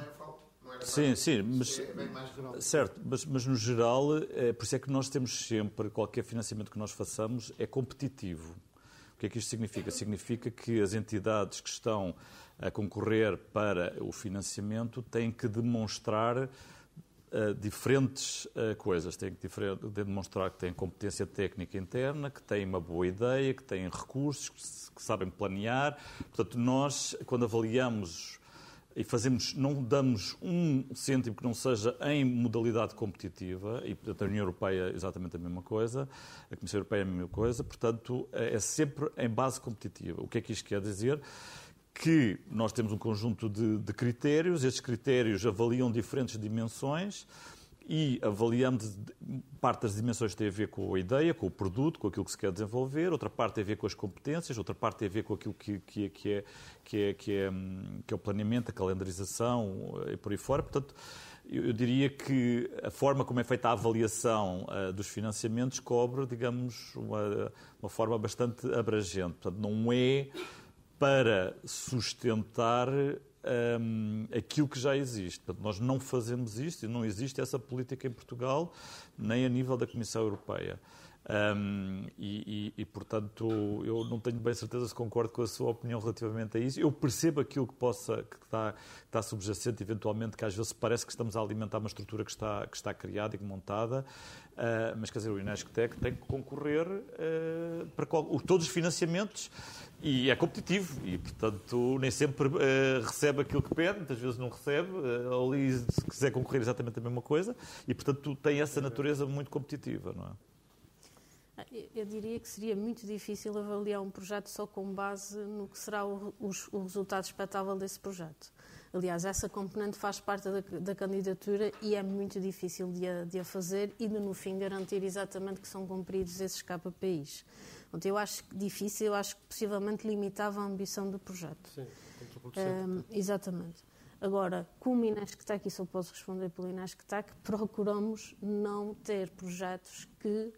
Sim, sim, mas, é certo, mas, mas, no geral, é, por isso é que nós temos sempre, qualquer financiamento que nós façamos é competitivo. O que é que isto significa? Significa que as entidades que estão a concorrer para o financiamento têm que demonstrar uh, diferentes uh, coisas. Têm que demonstrar que têm competência técnica interna, que têm uma boa ideia, que têm recursos, que, que sabem planear. Portanto, nós, quando avaliamos e fazemos, não damos um cêntimo que não seja em modalidade competitiva, e portanto a União Europeia é exatamente a mesma coisa, a Comissão Europeia é a mesma coisa, portanto é sempre em base competitiva. O que é que isto quer dizer? Que nós temos um conjunto de, de critérios, estes critérios avaliam diferentes dimensões, e avaliamos parte das dimensões tem a ver com a ideia, com o produto, com aquilo que se quer desenvolver, outra parte tem a ver com as competências, outra parte tem a ver com aquilo que, que, que, é, que, é, que, é, que é o planeamento, a calendarização e por aí fora. Portanto, eu diria que a forma como é feita a avaliação uh, dos financiamentos cobre, digamos, uma, uma forma bastante abrangente. Portanto, não é para sustentar um, aquilo que já existe. Portanto, nós não fazemos isto e não existe essa política em Portugal, nem a nível da Comissão Europeia. Um, e, e, e, portanto, eu não tenho bem certeza se concordo com a sua opinião relativamente a isso. Eu percebo aquilo que possa, que está, que está subjacente, eventualmente, que às vezes parece que estamos a alimentar uma estrutura que está, que está criada e montada, uh, mas quer dizer, o Inesctec tem que concorrer uh, para qual, todos os financiamentos e é competitivo e, portanto, nem sempre uh, recebe aquilo que pede, muitas vezes não recebe, uh, ali se quiser concorrer exatamente a mesma coisa e, portanto, tem essa natureza muito competitiva, não é? Ah, eu diria que seria muito difícil avaliar um projeto só com base no que será o, o, o resultado expectável desse projeto. Aliás, essa componente faz parte da, da candidatura e é muito difícil de a, de a, fazer e, no fim, garantir exatamente que são cumpridos esses KPIs. Portanto, eu acho difícil, eu acho que possivelmente limitava a ambição do projeto. Sim, um, Exatamente. Agora, como Inesctec, e só posso responder pelo Inesctec, procuramos não ter projetos que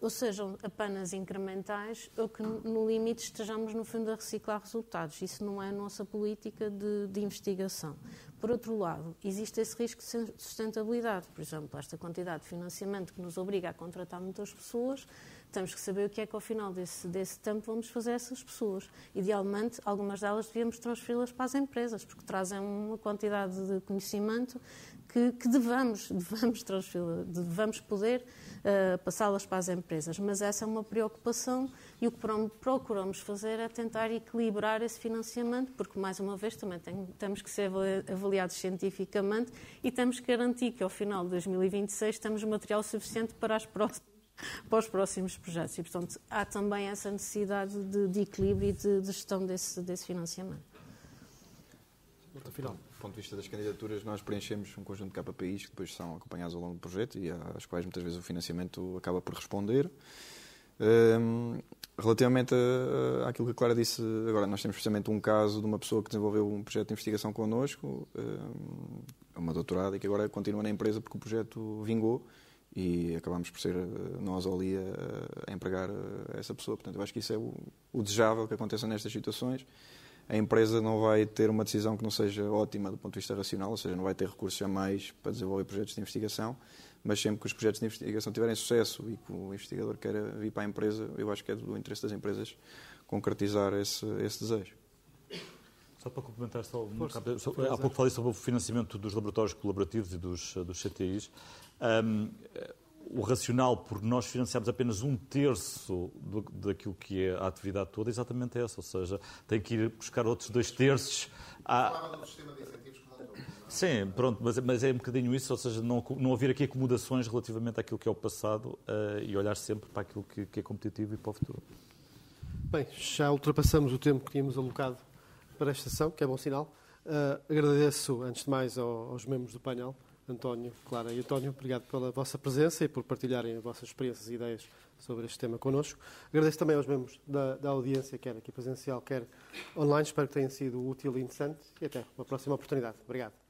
ou sejam apenas incrementais, ou que no limite estejamos no fundo a reciclar resultados. Isso não é a nossa política de, de, investigação. Por outro lado, existe esse risco de sustentabilidade. Por exemplo, esta quantidade de financiamento que nos obriga a contratar muitas pessoas, temos que saber o que é que ao final desse, desse tempo vamos fazer essas pessoas. Idealmente, algumas delas devíamos transferi-las para as empresas, porque trazem uma quantidade de conhecimento que, que devamos, [LAUGHS] devamos, devamos poder uh, passá-las para as empresas. Mas essa é uma preocupação e o que procuramos fazer é tentar equilibrar esse financiamento, porque, mais uma vez, também tem, temos que ser avaliados cientificamente e temos que garantir que, ao final de 2026, temos material suficiente para as próximas [LAUGHS] para os próximos projetos. E, portanto, há também essa necessidade de, de equilíbrio e de, de gestão desse, desse financiamento. Final. Do ponto de vista das candidaturas, nós preenchemos um conjunto de KPIs que depois são acompanhados ao longo do projeto e às quais muitas vezes o financiamento acaba por responder. Um, relativamente a, àquilo que a Clara disse, agora nós temos precisamente um caso de uma pessoa que desenvolveu um projeto de investigação connosco, um, uma doutorada, e que agora continua na empresa porque o projeto vingou e acabamos por ser eh, nós ali a, a empregar eh, essa pessoa. Portanto, eu acho que isso é o, o desejável que aconteça nestas situações a empresa não vai ter uma decisão que não seja ótima do ponto de vista racional, ou seja, não vai ter recursos jamais para desenvolver projetos de investigação, mas sempre que os projetos de investigação tiverem sucesso e que o investigador queira vir para a empresa, eu acho que é do interesse das empresas concretizar esse, esse desejo. Só para complementar, só, Força, há pouco falei sobre o financiamento dos laboratórios colaborativos e dos, dos CTIs. Um, o racional por nós financiarmos apenas um terço do, daquilo que é a atividade toda é exatamente essa, ou seja, tem que ir buscar outros dois terços. À... Sim, pronto, mas, mas, é um bocadinho isso, ou seja, não, não haver aqui acomodações relativamente àquilo que é o passado uh, e olhar sempre para aquilo que, que, é competitivo e para o futuro. Bem, já ultrapassamos o tempo que tínhamos alocado para esta sessão, que é bom sinal. Uh, agradeço, antes de mais, aos membros do painel António, Clara e António, obrigado pela vossa presença e por partilharem as vossas experiências e ideias sobre este tema connosco. Agradeço também aos membros da, da audiência, quer aqui presencial, quer online. Espero que tenha sido útil e interessante e até uma próxima oportunidade. Obrigado.